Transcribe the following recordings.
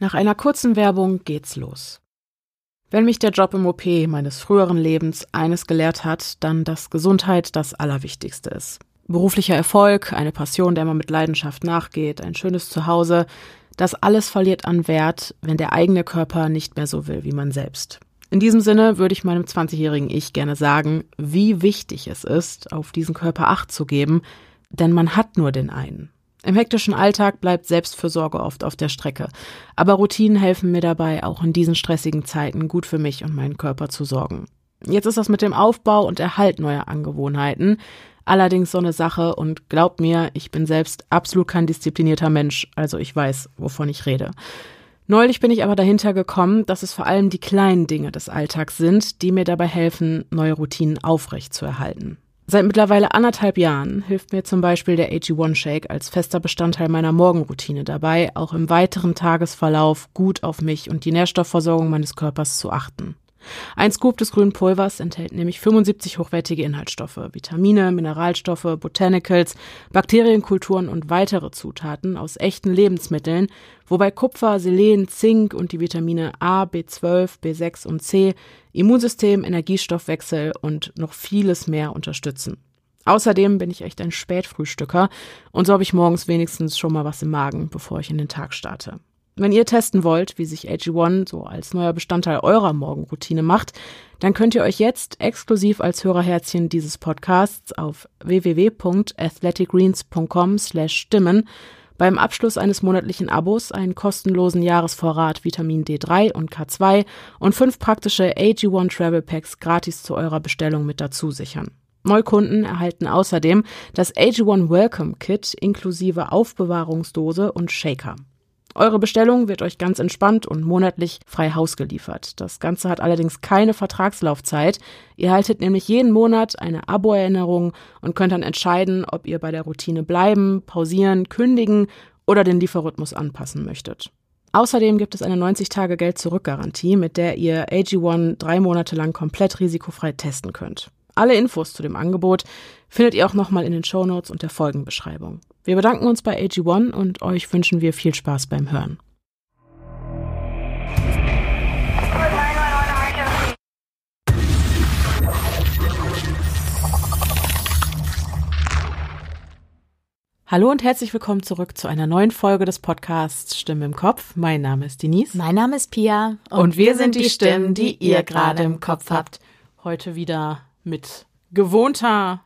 Nach einer kurzen Werbung geht's los. Wenn mich der Job im OP meines früheren Lebens eines gelehrt hat, dann, dass Gesundheit das Allerwichtigste ist. Beruflicher Erfolg, eine Passion, der man mit Leidenschaft nachgeht, ein schönes Zuhause, das alles verliert an Wert, wenn der eigene Körper nicht mehr so will wie man selbst. In diesem Sinne würde ich meinem 20-jährigen Ich gerne sagen, wie wichtig es ist, auf diesen Körper Acht zu geben, denn man hat nur den einen. Im hektischen Alltag bleibt Selbstfürsorge oft auf der Strecke. Aber Routinen helfen mir dabei, auch in diesen stressigen Zeiten gut für mich und meinen Körper zu sorgen. Jetzt ist das mit dem Aufbau und Erhalt neuer Angewohnheiten allerdings so eine Sache und glaubt mir, ich bin selbst absolut kein disziplinierter Mensch, also ich weiß, wovon ich rede. Neulich bin ich aber dahinter gekommen, dass es vor allem die kleinen Dinge des Alltags sind, die mir dabei helfen, neue Routinen aufrecht zu erhalten. Seit mittlerweile anderthalb Jahren hilft mir zum Beispiel der AG1 Shake als fester Bestandteil meiner Morgenroutine dabei, auch im weiteren Tagesverlauf gut auf mich und die Nährstoffversorgung meines Körpers zu achten. Ein Scoop des grünen Pulvers enthält nämlich 75 hochwertige Inhaltsstoffe, Vitamine, Mineralstoffe, Botanicals, Bakterienkulturen und weitere Zutaten aus echten Lebensmitteln, wobei Kupfer, Selen, Zink und die Vitamine A, B12, B6 und C Immunsystem, Energiestoffwechsel und noch vieles mehr unterstützen. Außerdem bin ich echt ein Spätfrühstücker und so habe ich morgens wenigstens schon mal was im Magen, bevor ich in den Tag starte. Wenn ihr testen wollt, wie sich AG1 so als neuer Bestandteil eurer Morgenroutine macht, dann könnt ihr euch jetzt exklusiv als Hörerherzchen dieses Podcasts auf www.athleticgreens.com slash stimmen beim Abschluss eines monatlichen Abos einen kostenlosen Jahresvorrat Vitamin D3 und K2 und fünf praktische AG1 Travel Packs gratis zu eurer Bestellung mit dazu sichern. Neukunden erhalten außerdem das AG1 Welcome Kit inklusive Aufbewahrungsdose und Shaker. Eure Bestellung wird euch ganz entspannt und monatlich frei Haus geliefert. Das Ganze hat allerdings keine Vertragslaufzeit. Ihr haltet nämlich jeden Monat eine Abo-Erinnerung und könnt dann entscheiden, ob ihr bei der Routine bleiben, pausieren, kündigen oder den Lieferrhythmus anpassen möchtet. Außerdem gibt es eine 90-Tage-Geld-Zurück-Garantie, mit der ihr AG1 drei Monate lang komplett risikofrei testen könnt. Alle Infos zu dem Angebot findet ihr auch nochmal in den Shownotes und der Folgenbeschreibung. Wir bedanken uns bei AG1 und euch wünschen wir viel Spaß beim Hören. Hallo und herzlich willkommen zurück zu einer neuen Folge des Podcasts Stimme im Kopf. Mein Name ist Denise. Mein Name ist Pia. Und, und wir sind die Stimmen, die ihr gerade im Kopf habt. Heute wieder mit gewohnter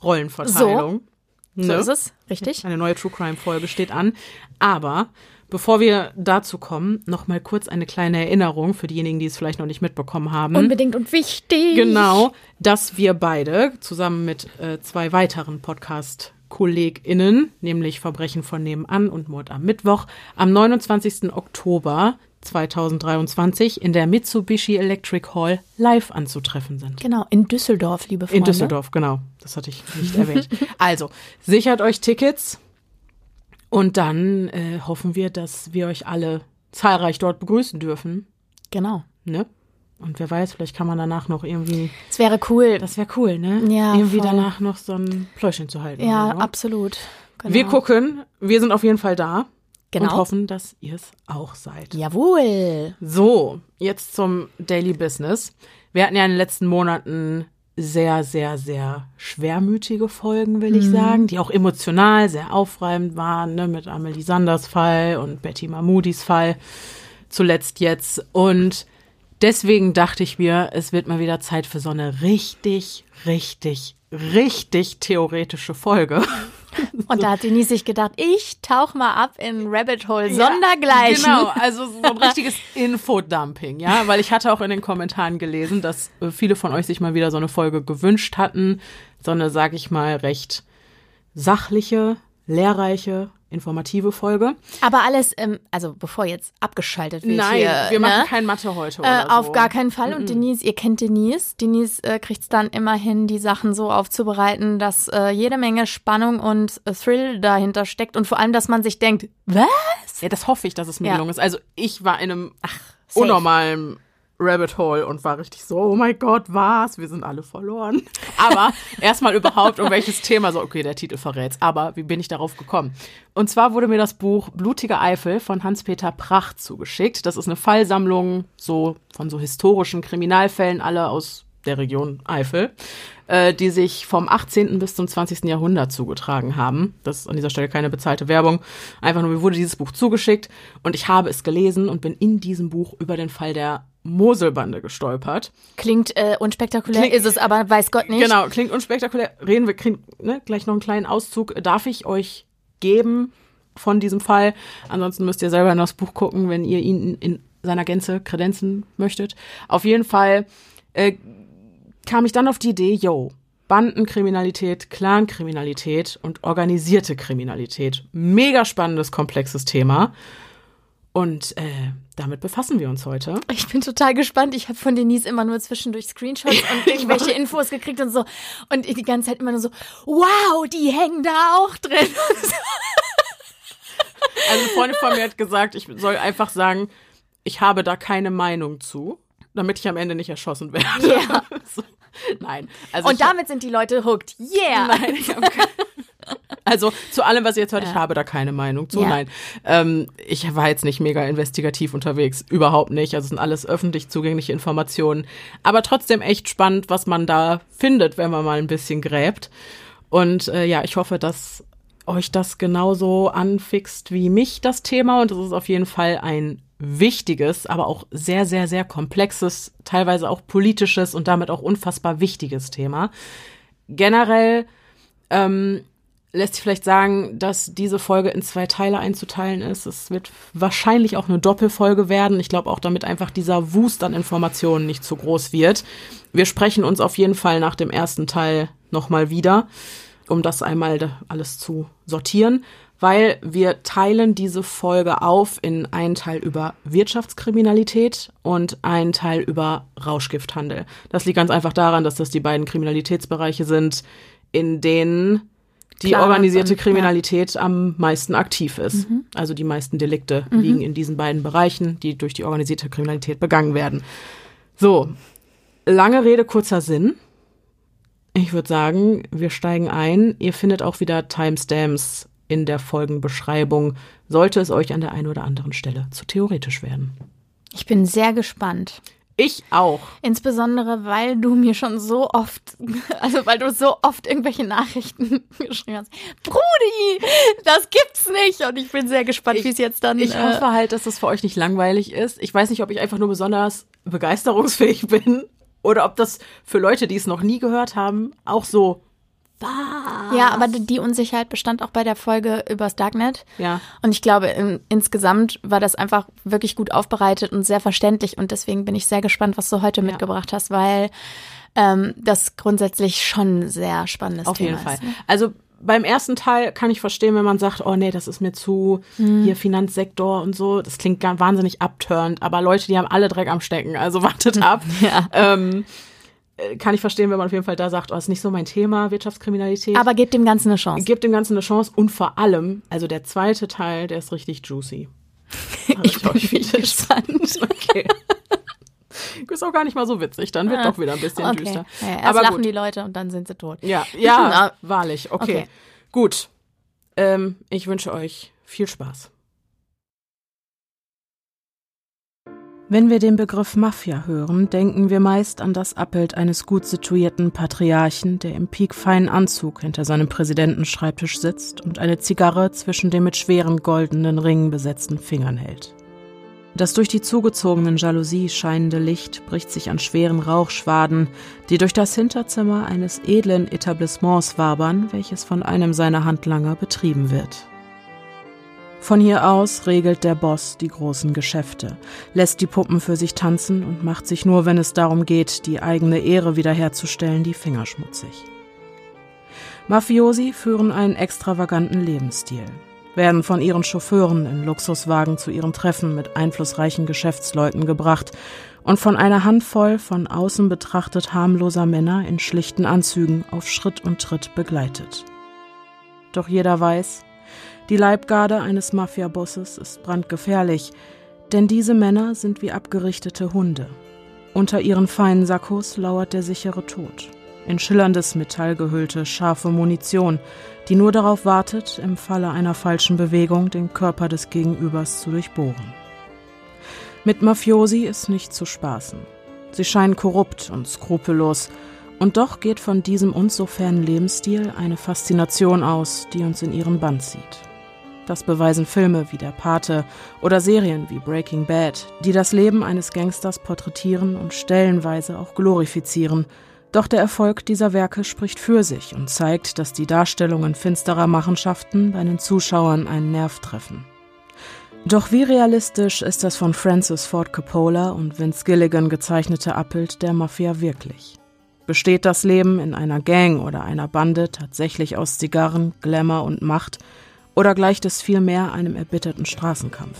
Rollenverteilung. So, ne? so ist es, richtig. Eine neue True Crime Folge steht an. Aber bevor wir dazu kommen, noch mal kurz eine kleine Erinnerung für diejenigen, die es vielleicht noch nicht mitbekommen haben. Unbedingt und wichtig. Genau, dass wir beide zusammen mit äh, zwei weiteren Podcast KollegInnen, nämlich Verbrechen von nebenan und Mord am Mittwoch, am 29. Oktober 2023 in der Mitsubishi Electric Hall live anzutreffen sind. Genau, in Düsseldorf, liebe Freunde. In Düsseldorf, genau. Das hatte ich nicht erwähnt. Also, sichert euch Tickets und dann äh, hoffen wir, dass wir euch alle zahlreich dort begrüßen dürfen. Genau. Ne? Und wer weiß, vielleicht kann man danach noch irgendwie. Das wäre cool. Das wäre cool, ne? Ja. Irgendwie voll. danach noch so ein Pläuschen zu halten. Ja, so. absolut. Genau. Wir gucken. Wir sind auf jeden Fall da. Genau. Und hoffen, dass ihr es auch seid. Jawohl. So, jetzt zum Daily Business. Wir hatten ja in den letzten Monaten sehr, sehr, sehr schwermütige Folgen, will ich mhm. sagen, die auch emotional sehr aufreibend waren, ne, mit Amelie Sanders Fall und Betty Mahmoudis Fall zuletzt jetzt. Und deswegen dachte ich mir, es wird mal wieder Zeit für so eine richtig, richtig, richtig theoretische Folge. Und da hat Denise sich gedacht, ich tauch mal ab in Rabbit Hole ja, Sondergleichen. Genau, also so ein richtiges Infodumping, ja, weil ich hatte auch in den Kommentaren gelesen, dass äh, viele von euch sich mal wieder so eine Folge gewünscht hatten, so eine, sag ich mal, recht sachliche, lehrreiche informative Folge. Aber alles, ähm, also bevor jetzt abgeschaltet wird. Nein, hier, wir machen ne? kein Mathe heute. Äh, auf so. gar keinen Fall. Und Denise, ihr kennt Denise. Denise äh, kriegt es dann immerhin, die Sachen so aufzubereiten, dass äh, jede Menge Spannung und äh, Thrill dahinter steckt. Und vor allem, dass man sich denkt, was? Ja, das hoffe ich, dass es mir Ja. gelungen ist. Also ich war in einem Ach, safe. unnormalen Rabbit Hole und war richtig so, oh mein Gott, was? Wir sind alle verloren. Aber erstmal überhaupt um welches Thema, so, okay, der Titel verrät's. Aber wie bin ich darauf gekommen? Und zwar wurde mir das Buch Blutige Eifel von Hans-Peter Pracht zugeschickt. Das ist eine Fallsammlung so von so historischen Kriminalfällen, alle aus der Region Eifel, äh, die sich vom 18. bis zum 20. Jahrhundert zugetragen haben. Das ist an dieser Stelle keine bezahlte Werbung. Einfach nur, mir wurde dieses Buch zugeschickt und ich habe es gelesen und bin in diesem Buch über den Fall der Moselbande gestolpert. Klingt äh, unspektakulär, klingt, ist es aber, weiß Gott nicht. Genau, klingt unspektakulär. Reden wir, kriegen ne, gleich noch einen kleinen Auszug. Darf ich euch geben von diesem Fall? Ansonsten müsst ihr selber in das Buch gucken, wenn ihr ihn in seiner Gänze kredenzen möchtet. Auf jeden Fall äh, kam ich dann auf die Idee, yo, Bandenkriminalität, Clankriminalität und organisierte Kriminalität. Mega spannendes, komplexes Thema. Und äh, damit befassen wir uns heute. Ich bin total gespannt. Ich habe von Denise immer nur zwischendlich Screenshots und irgendwelche Infos gekriegt und so. Und die ganze Zeit immer nur so, wow, die hängen da auch drin. also eine Freundin von mir hat gesagt, ich soll einfach sagen, ich habe da keine Meinung zu damit ich am Ende nicht erschossen werde. Ja. so. Nein. Also Und damit sind die Leute hooked. Yeah! Nein, ich habe Also zu allem, was ihr jetzt hört, ja. ich habe da keine Meinung zu. Ja. Nein, ähm, ich war jetzt nicht mega investigativ unterwegs, überhaupt nicht. Also es sind alles öffentlich zugängliche Informationen, aber trotzdem echt spannend, was man da findet, wenn man mal ein bisschen gräbt. Und äh, ja, ich hoffe, dass euch das genauso anfixt wie mich das Thema und es ist auf jeden Fall ein wichtiges, aber auch sehr, sehr, sehr komplexes, teilweise auch politisches und damit auch unfassbar wichtiges Thema. Generell ähm, lässt sich vielleicht sagen, dass diese Folge in zwei Teile einzuteilen ist. Es wird wahrscheinlich auch eine Doppelfolge werden. Ich glaube auch, damit einfach dieser Wust an Informationen nicht zu groß wird. Wir sprechen uns auf jeden Fall nach dem ersten Teil nochmal wieder, um das einmal alles zu sortieren weil wir teilen diese Folge auf in einen Teil über Wirtschaftskriminalität und einen Teil über Rauschgifthandel. Das liegt ganz einfach daran, dass das die beiden Kriminalitätsbereiche sind, in denen die Klar, organisierte Kriminalität ja. am meisten aktiv ist. Mhm. Also die meisten Delikte mhm. liegen in diesen beiden Bereichen, die durch die organisierte Kriminalität begangen werden. So, lange Rede, kurzer Sinn. Ich würde sagen, wir steigen ein. Ihr findet auch wieder Timestamps in der Folgenbeschreibung, sollte es euch an der einen oder anderen Stelle zu theoretisch werden. Ich bin sehr gespannt. Ich auch. Insbesondere, weil du mir schon so oft, also weil du so oft irgendwelche Nachrichten geschrieben hast. Brudi, das gibt's nicht. Und ich bin sehr gespannt, wie es jetzt dann. Ich äh, hoffe halt, dass das für euch nicht langweilig ist. Ich weiß nicht, ob ich einfach nur besonders begeisterungsfähig bin oder ob das für Leute, die es noch nie gehört haben, auch so was? Ja, aber die Unsicherheit bestand auch bei der Folge übers Darknet. Ja. Und ich glaube, in, insgesamt war das einfach wirklich gut aufbereitet und sehr verständlich. Und deswegen bin ich sehr gespannt, was du heute ja. mitgebracht hast, weil ähm, das grundsätzlich schon sehr spannendes Auf Thema jeden Fall. Ne? Also beim ersten Teil kann ich verstehen, wenn man sagt, oh nee, das ist mir zu hm. hier Finanzsektor und so. Das klingt wahnsinnig abturnt, aber Leute, die haben alle Dreck am Stecken, also wartet ab. ja. Ähm, äh, kann ich verstehen, wenn man auf jeden Fall da sagt, oh, ist nicht so mein Thema, Wirtschaftskriminalität. Aber gebt dem Ganzen eine Chance. Gebt dem Ganzen eine Chance und vor allem, also der zweite Teil, der ist richtig juicy. ich bin gespannt. Okay. Ist auch gar nicht mal so witzig, dann wird ah, doch wieder ein bisschen okay. düster. Ja, erst Aber lachen gut. die Leute und dann sind sie tot. Ja, ja, wahrlich. Okay, okay. gut. Ähm, ich wünsche euch viel Spaß. Wenn wir den Begriff Mafia hören, denken wir meist an das Abbild eines gut situierten Patriarchen, der im piekfeinen Anzug hinter seinem Präsidentenschreibtisch sitzt und eine Zigarre zwischen den mit schweren goldenen Ringen besetzten Fingern hält. Das durch die zugezogenen Jalousie scheinende Licht bricht sich an schweren Rauchschwaden, die durch das Hinterzimmer eines edlen Etablissements wabern, welches von einem seiner Handlanger betrieben wird. Von hier aus regelt der Boss die großen Geschäfte, lässt die Puppen für sich tanzen und macht sich nur, wenn es darum geht, die eigene Ehre wiederherzustellen, die Finger schmutzig. Mafiosi führen einen extravaganten Lebensstil, werden von ihren Chauffeuren in Luxuswagen zu ihren Treffen mit einflussreichen Geschäftsleuten gebracht und von einer Handvoll von außen betrachtet harmloser Männer in schlichten Anzügen auf Schritt und Tritt begleitet. Doch jeder weiß, die Leibgarde eines Mafiabosses ist brandgefährlich, denn diese Männer sind wie abgerichtete Hunde. Unter ihren feinen Sakkos lauert der sichere Tod. In schillerndes Metall gehüllte, scharfe Munition, die nur darauf wartet, im Falle einer falschen Bewegung den Körper des Gegenübers zu durchbohren. Mit Mafiosi ist nicht zu spaßen. Sie scheinen korrupt und skrupellos, und doch geht von diesem uns so fernen Lebensstil eine Faszination aus, die uns in ihren Bann zieht. Das beweisen Filme wie Der Pate oder Serien wie Breaking Bad, die das Leben eines Gangsters porträtieren und stellenweise auch glorifizieren. Doch der Erfolg dieser Werke spricht für sich und zeigt, dass die Darstellungen finsterer Machenschaften bei den Zuschauern einen Nerv treffen. Doch wie realistisch ist das von Francis Ford Coppola und Vince Gilligan gezeichnete Abbild der Mafia wirklich? Besteht das Leben in einer Gang oder einer Bande tatsächlich aus Zigarren, Glamour und Macht, oder gleicht es vielmehr einem erbitterten Straßenkampf?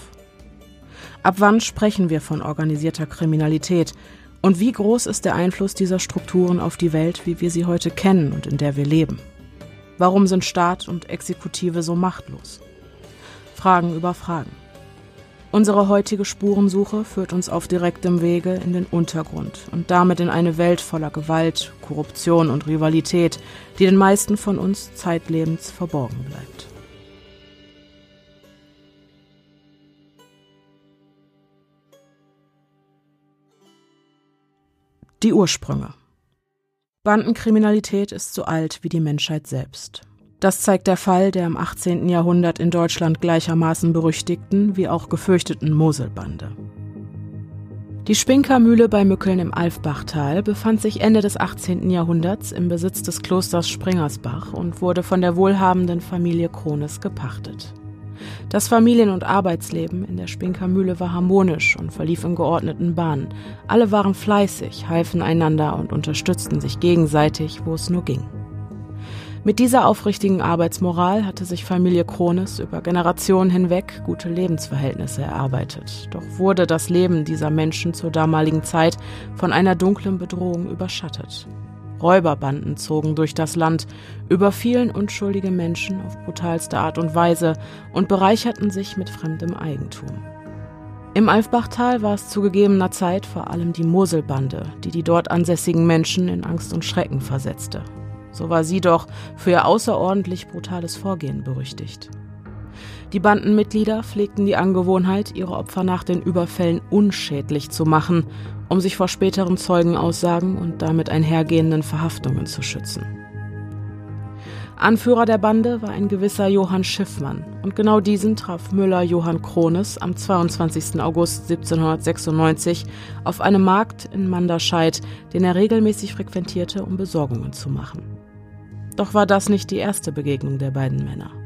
Ab wann sprechen wir von organisierter Kriminalität und wie groß ist der Einfluss dieser Strukturen auf die Welt, wie wir sie heute kennen und in der wir leben? Warum sind Staat und Exekutive so machtlos? Fragen über Fragen. Unsere heutige Spurensuche führt uns auf direktem Wege in den Untergrund und damit in eine Welt voller Gewalt, Korruption und Rivalität, die den meisten von uns zeitlebens verborgen bleibt. Die Ursprünge. Bandenkriminalität ist so alt wie die Menschheit selbst. Das zeigt der Fall der im 18. Jahrhundert in Deutschland gleichermaßen berüchtigten wie auch gefürchteten Moselbande. Die Spinkermühle bei Mückeln im Alfbachtal befand sich Ende des 18. Jahrhunderts im Besitz des Klosters Springersbach und wurde von der wohlhabenden Familie Krones gepachtet. Das Familien- und Arbeitsleben in der Spinkermühle war harmonisch und verlief in geordneten Bahnen. Alle waren fleißig, halfen einander und unterstützten sich gegenseitig, wo es nur ging. Mit dieser aufrichtigen Arbeitsmoral hatte sich Familie Krones über Generationen hinweg gute Lebensverhältnisse erarbeitet. Doch wurde das Leben dieser Menschen zur damaligen Zeit von einer dunklen Bedrohung überschattet. Räuberbanden zogen durch das Land, überfielen unschuldige Menschen auf brutalste Art und Weise und bereicherten sich mit fremdem Eigentum. Im Alfbachtal war es zu gegebener Zeit vor allem die Moselbande, die die dort ansässigen Menschen in Angst und Schrecken versetzte. So war sie doch für ihr außerordentlich brutales Vorgehen berüchtigt. Die Bandenmitglieder pflegten die Angewohnheit, ihre Opfer nach den Überfällen unschädlich zu machen, um sich vor späteren Zeugenaussagen und damit einhergehenden Verhaftungen zu schützen. Anführer der Bande war ein gewisser Johann Schiffmann und genau diesen traf Müller Johann Krones am 22. August 1796 auf einem Markt in Manderscheid, den er regelmäßig frequentierte, um Besorgungen zu machen. Doch war das nicht die erste Begegnung der beiden Männer.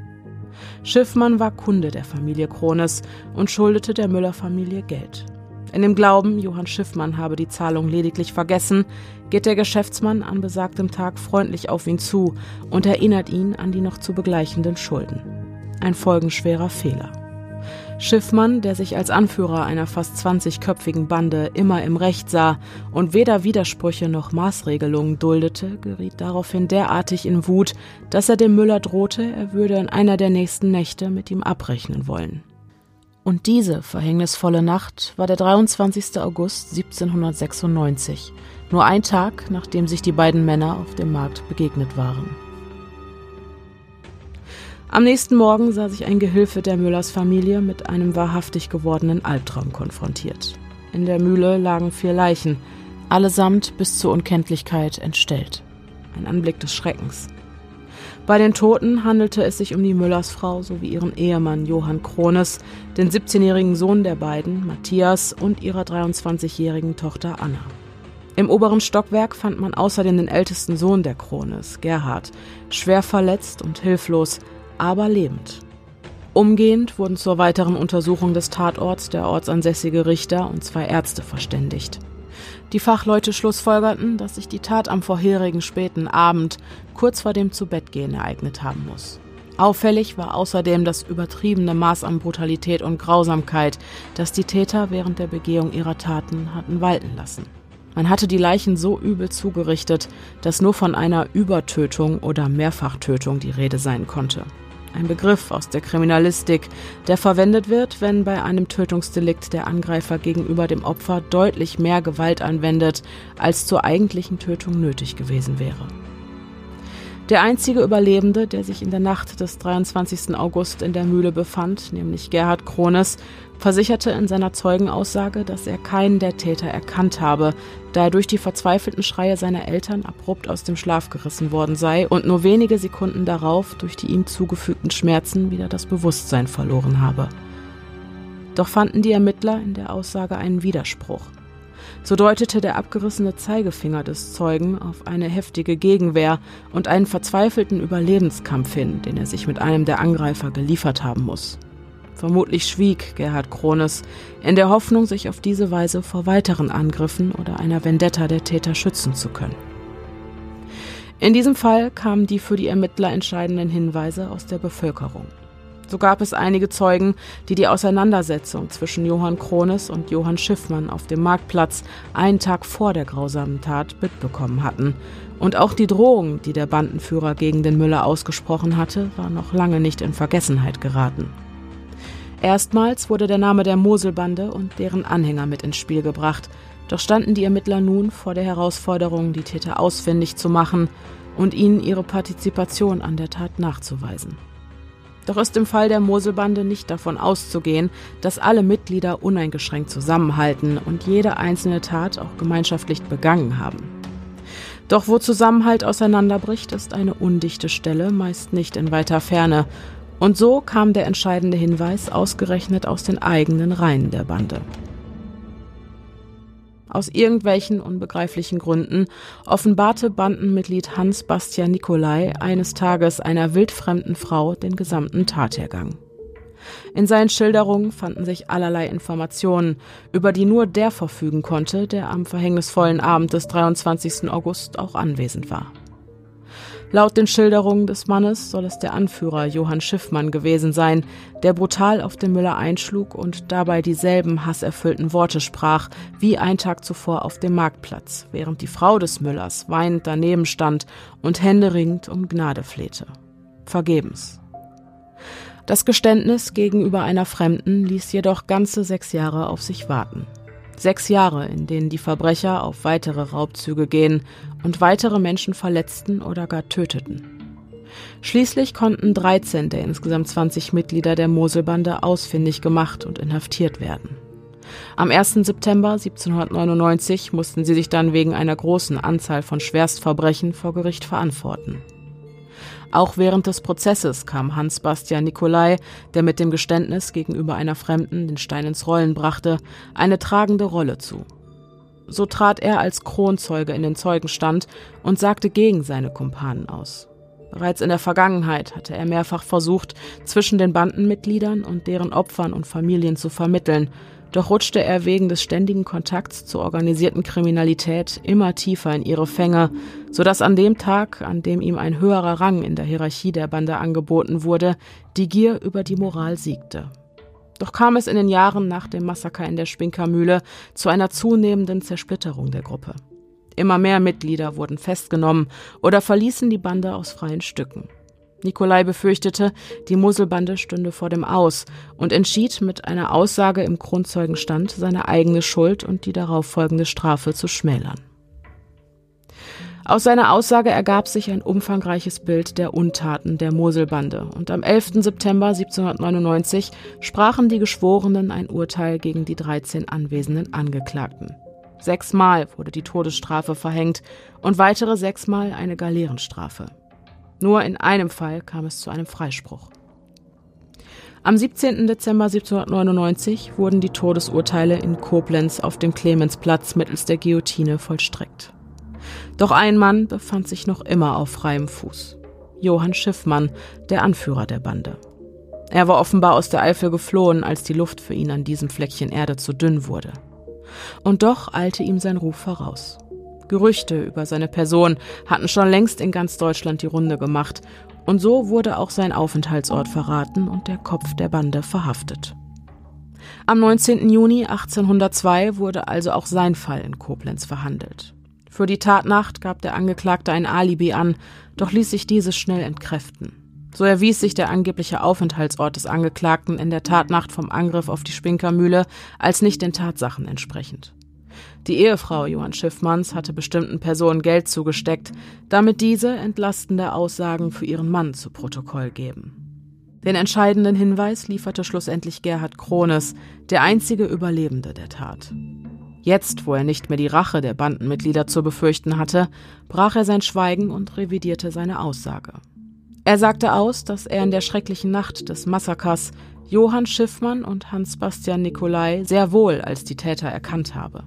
Schiffmann war Kunde der Familie Krones und schuldete der Müller-Familie Geld. In dem Glauben, Johann Schiffmann habe die Zahlung lediglich vergessen, geht der Geschäftsmann an besagtem Tag freundlich auf ihn zu und erinnert ihn an die noch zu begleichenden Schulden. Ein folgenschwerer Fehler. Schiffmann, der sich als Anführer einer fast 20-köpfigen Bande immer im Recht sah und weder Widersprüche noch Maßregelungen duldete, geriet daraufhin derartig in Wut, dass er dem Müller drohte, er würde in einer der nächsten Nächte mit ihm abrechnen wollen. Und diese verhängnisvolle Nacht war der 23. August 1796, nur ein Tag, nachdem sich die beiden Männer auf dem Markt begegnet waren. Am nächsten Morgen sah sich ein Gehilfe der Müllers Familie mit einem wahrhaftig gewordenen Albtraum konfrontiert. In der Mühle lagen vier Leichen, allesamt bis zur Unkenntlichkeit entstellt. Ein Anblick des Schreckens. Bei den Toten handelte es sich um die Müllersfrau sowie ihren Ehemann Johann Krones, den 17-jährigen Sohn der beiden, Matthias, und ihrer 23-jährigen Tochter Anna. Im oberen Stockwerk fand man außerdem den ältesten Sohn der Krones, Gerhard, schwer verletzt und hilflos, aber lebend. Umgehend wurden zur weiteren Untersuchung des Tatorts der ortsansässige Richter und zwei Ärzte verständigt. Die Fachleute schlussfolgerten, dass sich die Tat am vorherigen späten Abend kurz vor dem Zubettgehen ereignet haben muss. Auffällig war außerdem das übertriebene Maß an Brutalität und Grausamkeit, das die Täter während der Begehung ihrer Taten hatten walten lassen. Man hatte die Leichen so übel zugerichtet, dass nur von einer Übertötung oder Mehrfachtötung die Rede sein konnte. Ein Begriff aus der Kriminalistik, der verwendet wird, wenn bei einem Tötungsdelikt der Angreifer gegenüber dem Opfer deutlich mehr Gewalt anwendet, als zur eigentlichen Tötung nötig gewesen wäre. Der einzige Überlebende, der sich in der Nacht des 23. August in der Mühle befand, nämlich Gerhard Krones, versicherte in seiner Zeugenaussage, dass er keinen der Täter erkannt habe, da er durch die verzweifelten Schreie seiner Eltern abrupt aus dem Schlaf gerissen worden sei und nur wenige Sekunden darauf durch die ihm zugefügten Schmerzen wieder das Bewusstsein verloren habe. Doch fanden die Ermittler in der Aussage einen Widerspruch. So deutete der abgerissene Zeigefinger des Zeugen auf eine heftige Gegenwehr und einen verzweifelten Überlebenskampf hin, den er sich mit einem der Angreifer geliefert haben muss. Vermutlich schwieg Gerhard Krones in der Hoffnung, sich auf diese Weise vor weiteren Angriffen oder einer Vendetta der Täter schützen zu können. In diesem Fall kamen die für die Ermittler entscheidenden Hinweise aus der Bevölkerung. So gab es einige Zeugen, die die Auseinandersetzung zwischen Johann Krones und Johann Schiffmann auf dem Marktplatz einen Tag vor der grausamen Tat mitbekommen hatten. Und auch die Drohung, die der Bandenführer gegen den Müller ausgesprochen hatte, war noch lange nicht in Vergessenheit geraten. Erstmals wurde der Name der Moselbande und deren Anhänger mit ins Spiel gebracht, doch standen die Ermittler nun vor der Herausforderung, die Täter ausfindig zu machen und ihnen ihre Partizipation an der Tat nachzuweisen. Doch ist im Fall der Moselbande nicht davon auszugehen, dass alle Mitglieder uneingeschränkt zusammenhalten und jede einzelne Tat auch gemeinschaftlich begangen haben. Doch wo Zusammenhalt auseinanderbricht, ist eine undichte Stelle, meist nicht in weiter Ferne. Und so kam der entscheidende Hinweis ausgerechnet aus den eigenen Reihen der Bande. Aus irgendwelchen unbegreiflichen Gründen offenbarte Bandenmitglied Hans Bastian Nikolai eines Tages einer wildfremden Frau den gesamten Tathergang. In seinen Schilderungen fanden sich allerlei Informationen, über die nur der verfügen konnte, der am verhängnisvollen Abend des 23. August auch anwesend war. Laut den Schilderungen des Mannes soll es der Anführer Johann Schiffmann gewesen sein, der brutal auf den Müller einschlug und dabei dieselben hasserfüllten Worte sprach wie ein Tag zuvor auf dem Marktplatz, während die Frau des Müllers weinend daneben stand und händeringend um Gnade flehte. Vergebens. Das Geständnis gegenüber einer Fremden ließ jedoch ganze sechs Jahre auf sich warten. Sechs Jahre, in denen die Verbrecher auf weitere Raubzüge gehen und weitere Menschen verletzten oder gar töteten. Schließlich konnten 13 der insgesamt 20 Mitglieder der Moselbande ausfindig gemacht und inhaftiert werden. Am 1. September 1799 mussten sie sich dann wegen einer großen Anzahl von Schwerstverbrechen vor Gericht verantworten. Auch während des Prozesses kam Hans Bastian Nikolai, der mit dem Geständnis gegenüber einer Fremden den Stein ins Rollen brachte, eine tragende Rolle zu. So trat er als Kronzeuge in den Zeugenstand und sagte gegen seine Kumpanen aus. Bereits in der Vergangenheit hatte er mehrfach versucht, zwischen den Bandenmitgliedern und deren Opfern und Familien zu vermitteln, doch rutschte er wegen des ständigen Kontakts zur organisierten Kriminalität immer tiefer in ihre Fänge, so dass an dem Tag, an dem ihm ein höherer Rang in der Hierarchie der Bande angeboten wurde, die Gier über die Moral siegte. Doch kam es in den Jahren nach dem Massaker in der Spinkermühle zu einer zunehmenden Zersplitterung der Gruppe. Immer mehr Mitglieder wurden festgenommen oder verließen die Bande aus freien Stücken. Nikolai befürchtete, die Muselbande stünde vor dem Aus und entschied mit einer Aussage im Kronzeugenstand, seine eigene Schuld und die darauf folgende Strafe zu schmälern. Aus seiner Aussage ergab sich ein umfangreiches Bild der Untaten der Moselbande und am 11. September 1799 sprachen die Geschworenen ein Urteil gegen die 13 anwesenden Angeklagten. Sechsmal wurde die Todesstrafe verhängt und weitere sechsmal eine Galeerenstrafe. Nur in einem Fall kam es zu einem Freispruch. Am 17. Dezember 1799 wurden die Todesurteile in Koblenz auf dem Clemensplatz mittels der Guillotine vollstreckt. Doch ein Mann befand sich noch immer auf freiem Fuß. Johann Schiffmann, der Anführer der Bande. Er war offenbar aus der Eifel geflohen, als die Luft für ihn an diesem Fleckchen Erde zu dünn wurde. Und doch eilte ihm sein Ruf voraus. Gerüchte über seine Person hatten schon längst in ganz Deutschland die Runde gemacht, und so wurde auch sein Aufenthaltsort verraten und der Kopf der Bande verhaftet. Am 19. Juni 1802 wurde also auch sein Fall in Koblenz verhandelt. Für die Tatnacht gab der Angeklagte ein Alibi an, doch ließ sich dieses schnell entkräften. So erwies sich der angebliche Aufenthaltsort des Angeklagten in der Tatnacht vom Angriff auf die Spinkermühle als nicht den Tatsachen entsprechend. Die Ehefrau Johann Schiffmanns hatte bestimmten Personen Geld zugesteckt, damit diese entlastende Aussagen für ihren Mann zu Protokoll geben. Den entscheidenden Hinweis lieferte schlussendlich Gerhard Krones, der einzige Überlebende der Tat. Jetzt, wo er nicht mehr die Rache der Bandenmitglieder zu befürchten hatte, brach er sein Schweigen und revidierte seine Aussage. Er sagte aus, dass er in der schrecklichen Nacht des Massakers Johann Schiffmann und Hans-Bastian Nikolai sehr wohl als die Täter erkannt habe.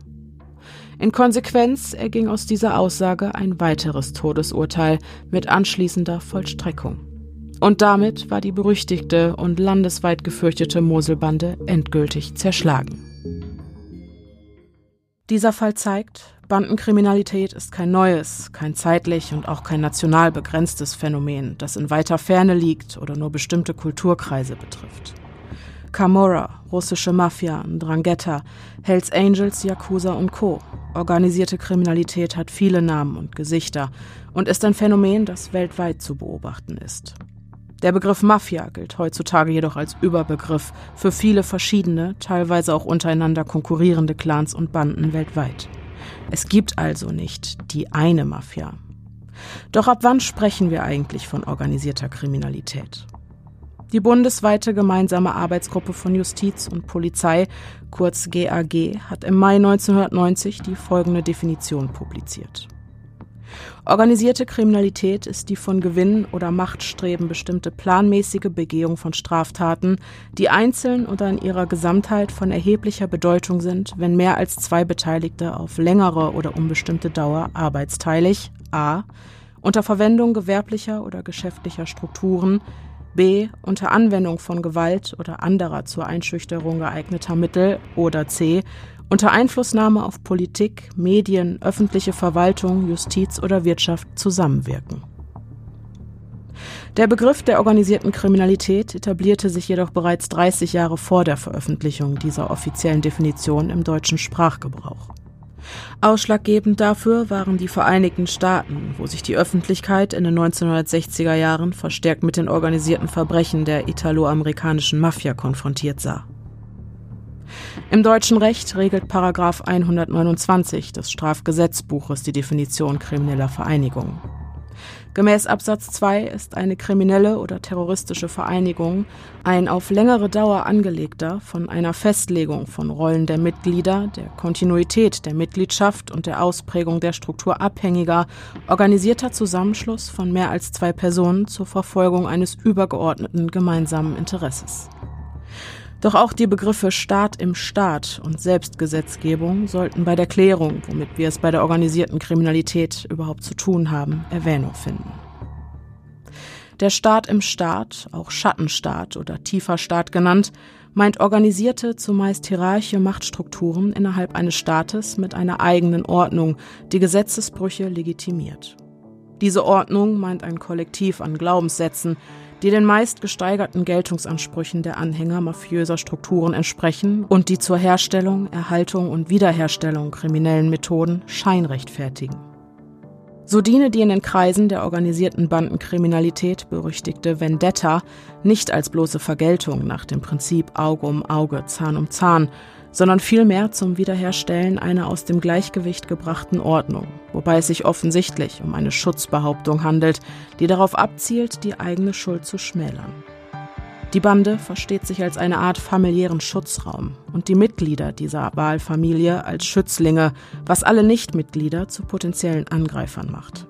In Konsequenz erging aus dieser Aussage ein weiteres Todesurteil mit anschließender Vollstreckung. Und damit war die berüchtigte und landesweit gefürchtete Moselbande endgültig zerschlagen. Dieser Fall zeigt, Bandenkriminalität ist kein neues, kein zeitlich und auch kein national begrenztes Phänomen, das in weiter Ferne liegt oder nur bestimmte Kulturkreise betrifft. Camorra, russische Mafia, Drangheta, Hells Angels, Yakuza und Co. Organisierte Kriminalität hat viele Namen und Gesichter und ist ein Phänomen, das weltweit zu beobachten ist. Der Begriff Mafia gilt heutzutage jedoch als Überbegriff für viele verschiedene, teilweise auch untereinander konkurrierende Clans und Banden weltweit. Es gibt also nicht die eine Mafia. Doch ab wann sprechen wir eigentlich von organisierter Kriminalität? Die bundesweite gemeinsame Arbeitsgruppe von Justiz und Polizei, kurz GAG, hat im Mai 1990 die folgende Definition publiziert. Organisierte Kriminalität ist die von Gewinn oder Machtstreben bestimmte planmäßige Begehung von Straftaten, die einzeln oder in ihrer Gesamtheit von erheblicher Bedeutung sind, wenn mehr als zwei Beteiligte auf längere oder unbestimmte Dauer arbeitsteilig a. unter Verwendung gewerblicher oder geschäftlicher Strukturen b. unter Anwendung von Gewalt oder anderer zur Einschüchterung geeigneter Mittel oder c unter Einflussnahme auf Politik, Medien, öffentliche Verwaltung, Justiz oder Wirtschaft zusammenwirken. Der Begriff der organisierten Kriminalität etablierte sich jedoch bereits 30 Jahre vor der Veröffentlichung dieser offiziellen Definition im deutschen Sprachgebrauch. Ausschlaggebend dafür waren die Vereinigten Staaten, wo sich die Öffentlichkeit in den 1960er Jahren verstärkt mit den organisierten Verbrechen der italoamerikanischen Mafia konfrontiert sah. Im deutschen Recht regelt Paragraph 129 des Strafgesetzbuches die Definition krimineller Vereinigung. Gemäß Absatz 2 ist eine kriminelle oder terroristische Vereinigung ein auf längere Dauer angelegter, von einer Festlegung von Rollen der Mitglieder, der Kontinuität der Mitgliedschaft und der Ausprägung der Struktur abhängiger, organisierter Zusammenschluss von mehr als zwei Personen zur Verfolgung eines übergeordneten gemeinsamen Interesses. Doch auch die Begriffe Staat im Staat und Selbstgesetzgebung sollten bei der Klärung, womit wir es bei der organisierten Kriminalität überhaupt zu tun haben, Erwähnung finden. Der Staat im Staat, auch Schattenstaat oder tiefer Staat genannt, meint organisierte, zumeist hierarchische Machtstrukturen innerhalb eines Staates mit einer eigenen Ordnung, die Gesetzesbrüche legitimiert. Diese Ordnung meint ein Kollektiv an Glaubenssätzen, die den meist gesteigerten Geltungsansprüchen der Anhänger mafiöser Strukturen entsprechen und die zur Herstellung, Erhaltung und Wiederherstellung kriminellen Methoden Schein rechtfertigen. So diene die in den Kreisen der organisierten Bandenkriminalität berüchtigte Vendetta nicht als bloße Vergeltung nach dem Prinzip Auge um Auge, Zahn um Zahn, sondern vielmehr zum Wiederherstellen einer aus dem Gleichgewicht gebrachten Ordnung, wobei es sich offensichtlich um eine Schutzbehauptung handelt, die darauf abzielt, die eigene Schuld zu schmälern. Die Bande versteht sich als eine Art familiären Schutzraum und die Mitglieder dieser Wahlfamilie als Schützlinge, was alle Nichtmitglieder zu potenziellen Angreifern macht.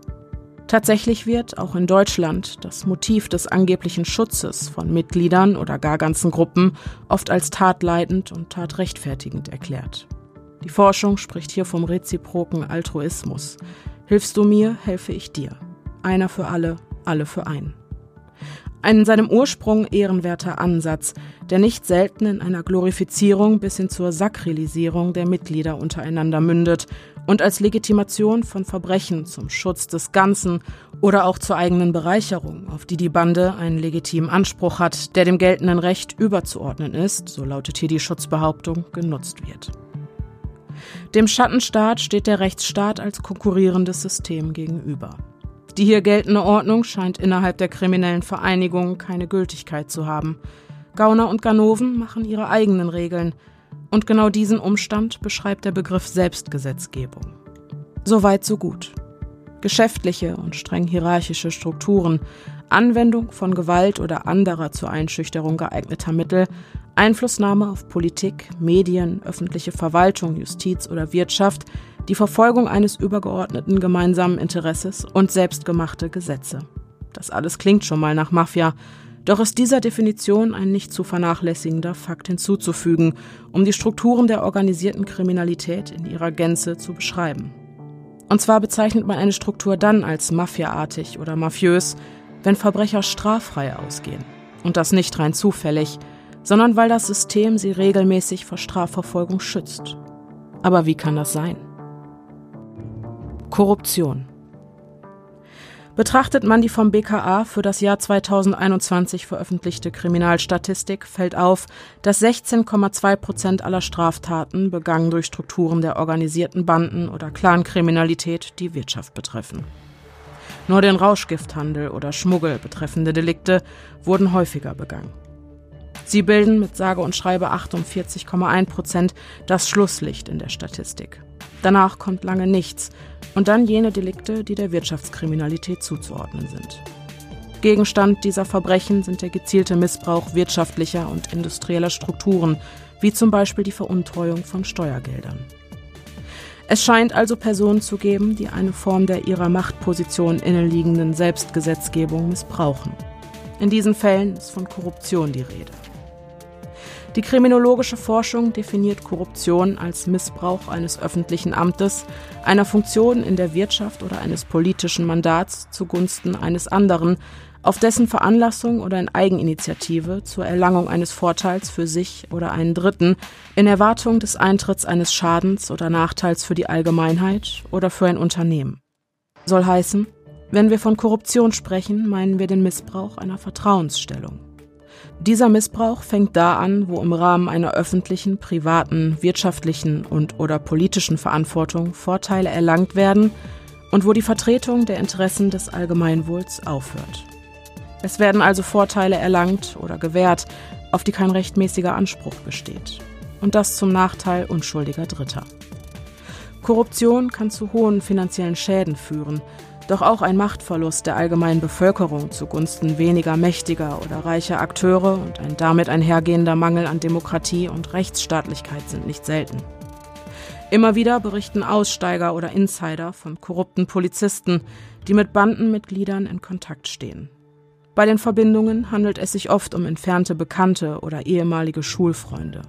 Tatsächlich wird auch in Deutschland das Motiv des angeblichen Schutzes von Mitgliedern oder gar ganzen Gruppen oft als tatleitend und tatrechtfertigend erklärt. Die Forschung spricht hier vom reziproken Altruismus. Hilfst du mir, helfe ich dir. Einer für alle, alle für einen. Ein in seinem Ursprung ehrenwerter Ansatz, der nicht selten in einer Glorifizierung bis hin zur Sakrilisierung der Mitglieder untereinander mündet und als Legitimation von Verbrechen zum Schutz des Ganzen oder auch zur eigenen Bereicherung, auf die die Bande einen legitimen Anspruch hat, der dem geltenden Recht überzuordnen ist, so lautet hier die Schutzbehauptung, genutzt wird. Dem Schattenstaat steht der Rechtsstaat als konkurrierendes System gegenüber. Die hier geltende Ordnung scheint innerhalb der kriminellen Vereinigung keine Gültigkeit zu haben. Gauner und Ganoven machen ihre eigenen Regeln. Und genau diesen Umstand beschreibt der Begriff Selbstgesetzgebung. Soweit so gut. Geschäftliche und streng hierarchische Strukturen, Anwendung von Gewalt oder anderer zur Einschüchterung geeigneter Mittel, Einflussnahme auf Politik, Medien, öffentliche Verwaltung, Justiz oder Wirtschaft, die Verfolgung eines übergeordneten gemeinsamen Interesses und selbstgemachte Gesetze. Das alles klingt schon mal nach Mafia, doch ist dieser Definition ein nicht zu vernachlässigender Fakt hinzuzufügen, um die Strukturen der organisierten Kriminalität in ihrer Gänze zu beschreiben. Und zwar bezeichnet man eine Struktur dann als mafiaartig oder mafiös, wenn Verbrecher straffrei ausgehen. Und das nicht rein zufällig, sondern weil das System sie regelmäßig vor Strafverfolgung schützt. Aber wie kann das sein? Korruption. Betrachtet man die vom BKA für das Jahr 2021 veröffentlichte Kriminalstatistik, fällt auf, dass 16,2 Prozent aller Straftaten begangen durch Strukturen der organisierten Banden oder Clankriminalität die Wirtschaft betreffen. Nur den Rauschgifthandel oder Schmuggel betreffende Delikte wurden häufiger begangen. Sie bilden mit sage und schreibe 48,1 Prozent das Schlusslicht in der Statistik. Danach kommt lange nichts und dann jene Delikte, die der Wirtschaftskriminalität zuzuordnen sind. Gegenstand dieser Verbrechen sind der gezielte Missbrauch wirtschaftlicher und industrieller Strukturen, wie zum Beispiel die Veruntreuung von Steuergeldern. Es scheint also Personen zu geben, die eine Form der ihrer Machtposition inneliegenden Selbstgesetzgebung missbrauchen. In diesen Fällen ist von Korruption die Rede. Die kriminologische Forschung definiert Korruption als Missbrauch eines öffentlichen Amtes, einer Funktion in der Wirtschaft oder eines politischen Mandats zugunsten eines anderen, auf dessen Veranlassung oder in Eigeninitiative zur Erlangung eines Vorteils für sich oder einen Dritten in Erwartung des Eintritts eines Schadens oder Nachteils für die Allgemeinheit oder für ein Unternehmen. Soll heißen, wenn wir von Korruption sprechen, meinen wir den Missbrauch einer Vertrauensstellung. Dieser Missbrauch fängt da an, wo im Rahmen einer öffentlichen, privaten, wirtschaftlichen und oder politischen Verantwortung Vorteile erlangt werden und wo die Vertretung der Interessen des Allgemeinwohls aufhört. Es werden also Vorteile erlangt oder gewährt, auf die kein rechtmäßiger Anspruch besteht. Und das zum Nachteil unschuldiger Dritter. Korruption kann zu hohen finanziellen Schäden führen, doch auch ein Machtverlust der allgemeinen Bevölkerung zugunsten weniger mächtiger oder reicher Akteure und ein damit einhergehender Mangel an Demokratie und Rechtsstaatlichkeit sind nicht selten. Immer wieder berichten Aussteiger oder Insider von korrupten Polizisten, die mit Bandenmitgliedern in Kontakt stehen. Bei den Verbindungen handelt es sich oft um entfernte Bekannte oder ehemalige Schulfreunde.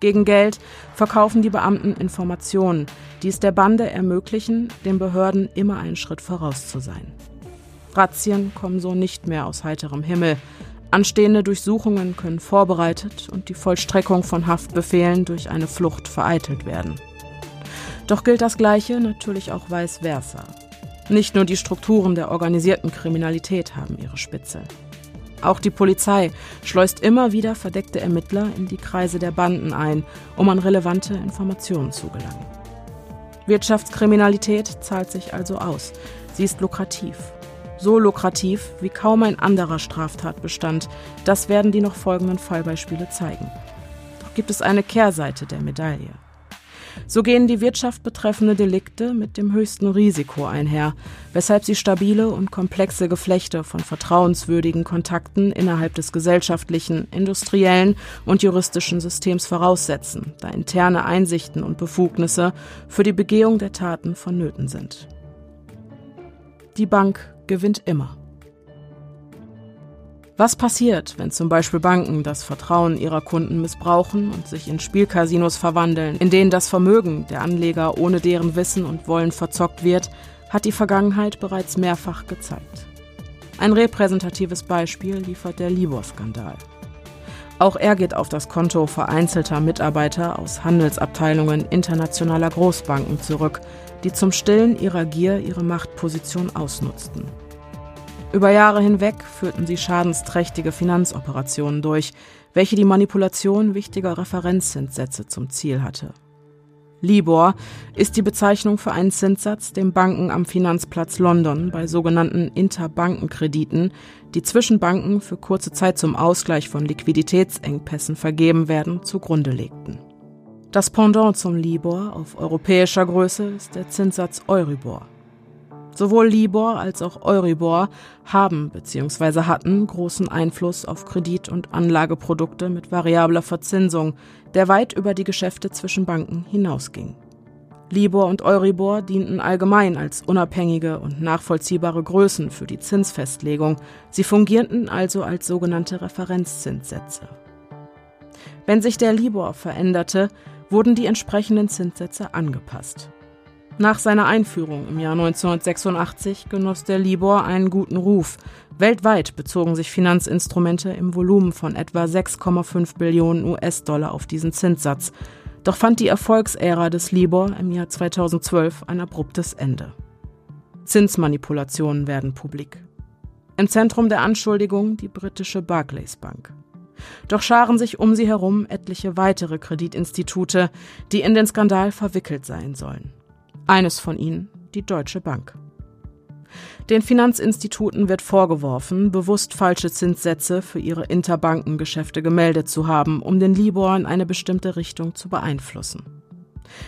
Gegen Geld verkaufen die Beamten Informationen, die es der Bande ermöglichen, den Behörden immer einen Schritt voraus zu sein. Razzien kommen so nicht mehr aus heiterem Himmel. Anstehende Durchsuchungen können vorbereitet und die Vollstreckung von Haftbefehlen durch eine Flucht vereitelt werden. Doch gilt das Gleiche natürlich auch vice versa. Nicht nur die Strukturen der organisierten Kriminalität haben ihre Spitze. Auch die Polizei schleust immer wieder verdeckte Ermittler in die Kreise der Banden ein, um an relevante Informationen zu gelangen. Wirtschaftskriminalität zahlt sich also aus. Sie ist lukrativ. So lukrativ wie kaum ein anderer Straftatbestand. Das werden die noch folgenden Fallbeispiele zeigen. Doch gibt es eine Kehrseite der Medaille. So gehen die Wirtschaft betreffende Delikte mit dem höchsten Risiko einher, weshalb sie stabile und komplexe Geflechte von vertrauenswürdigen Kontakten innerhalb des gesellschaftlichen, industriellen und juristischen Systems voraussetzen, da interne Einsichten und Befugnisse für die Begehung der Taten vonnöten sind. Die Bank gewinnt immer. Was passiert, wenn zum Beispiel Banken das Vertrauen ihrer Kunden missbrauchen und sich in Spielcasinos verwandeln, in denen das Vermögen der Anleger ohne deren Wissen und Wollen verzockt wird, hat die Vergangenheit bereits mehrfach gezeigt. Ein repräsentatives Beispiel liefert der Libor-Skandal. Auch er geht auf das Konto vereinzelter Mitarbeiter aus Handelsabteilungen internationaler Großbanken zurück, die zum Stillen ihrer Gier ihre Machtposition ausnutzten. Über Jahre hinweg führten sie schadensträchtige Finanzoperationen durch, welche die Manipulation wichtiger Referenzzinssätze zum Ziel hatte. Libor ist die Bezeichnung für einen Zinssatz, den Banken am Finanzplatz London bei sogenannten Interbankenkrediten, die zwischen Banken für kurze Zeit zum Ausgleich von Liquiditätsengpässen vergeben werden, zugrunde legten. Das Pendant zum Libor auf europäischer Größe ist der Zinssatz Euribor. Sowohl Libor als auch Euribor haben bzw. hatten großen Einfluss auf Kredit- und Anlageprodukte mit variabler Verzinsung, der weit über die Geschäfte zwischen Banken hinausging. Libor und Euribor dienten allgemein als unabhängige und nachvollziehbare Größen für die Zinsfestlegung, sie fungierten also als sogenannte Referenzzinssätze. Wenn sich der Libor veränderte, wurden die entsprechenden Zinssätze angepasst. Nach seiner Einführung im Jahr 1986 genoss der Libor einen guten Ruf. Weltweit bezogen sich Finanzinstrumente im Volumen von etwa 6,5 Billionen US-Dollar auf diesen Zinssatz. Doch fand die Erfolgsära des Libor im Jahr 2012 ein abruptes Ende. Zinsmanipulationen werden publik. Im Zentrum der Anschuldigung die britische Barclays Bank. Doch scharen sich um sie herum etliche weitere Kreditinstitute, die in den Skandal verwickelt sein sollen. Eines von ihnen die Deutsche Bank. Den Finanzinstituten wird vorgeworfen, bewusst falsche Zinssätze für ihre Interbankengeschäfte gemeldet zu haben, um den Libor in eine bestimmte Richtung zu beeinflussen.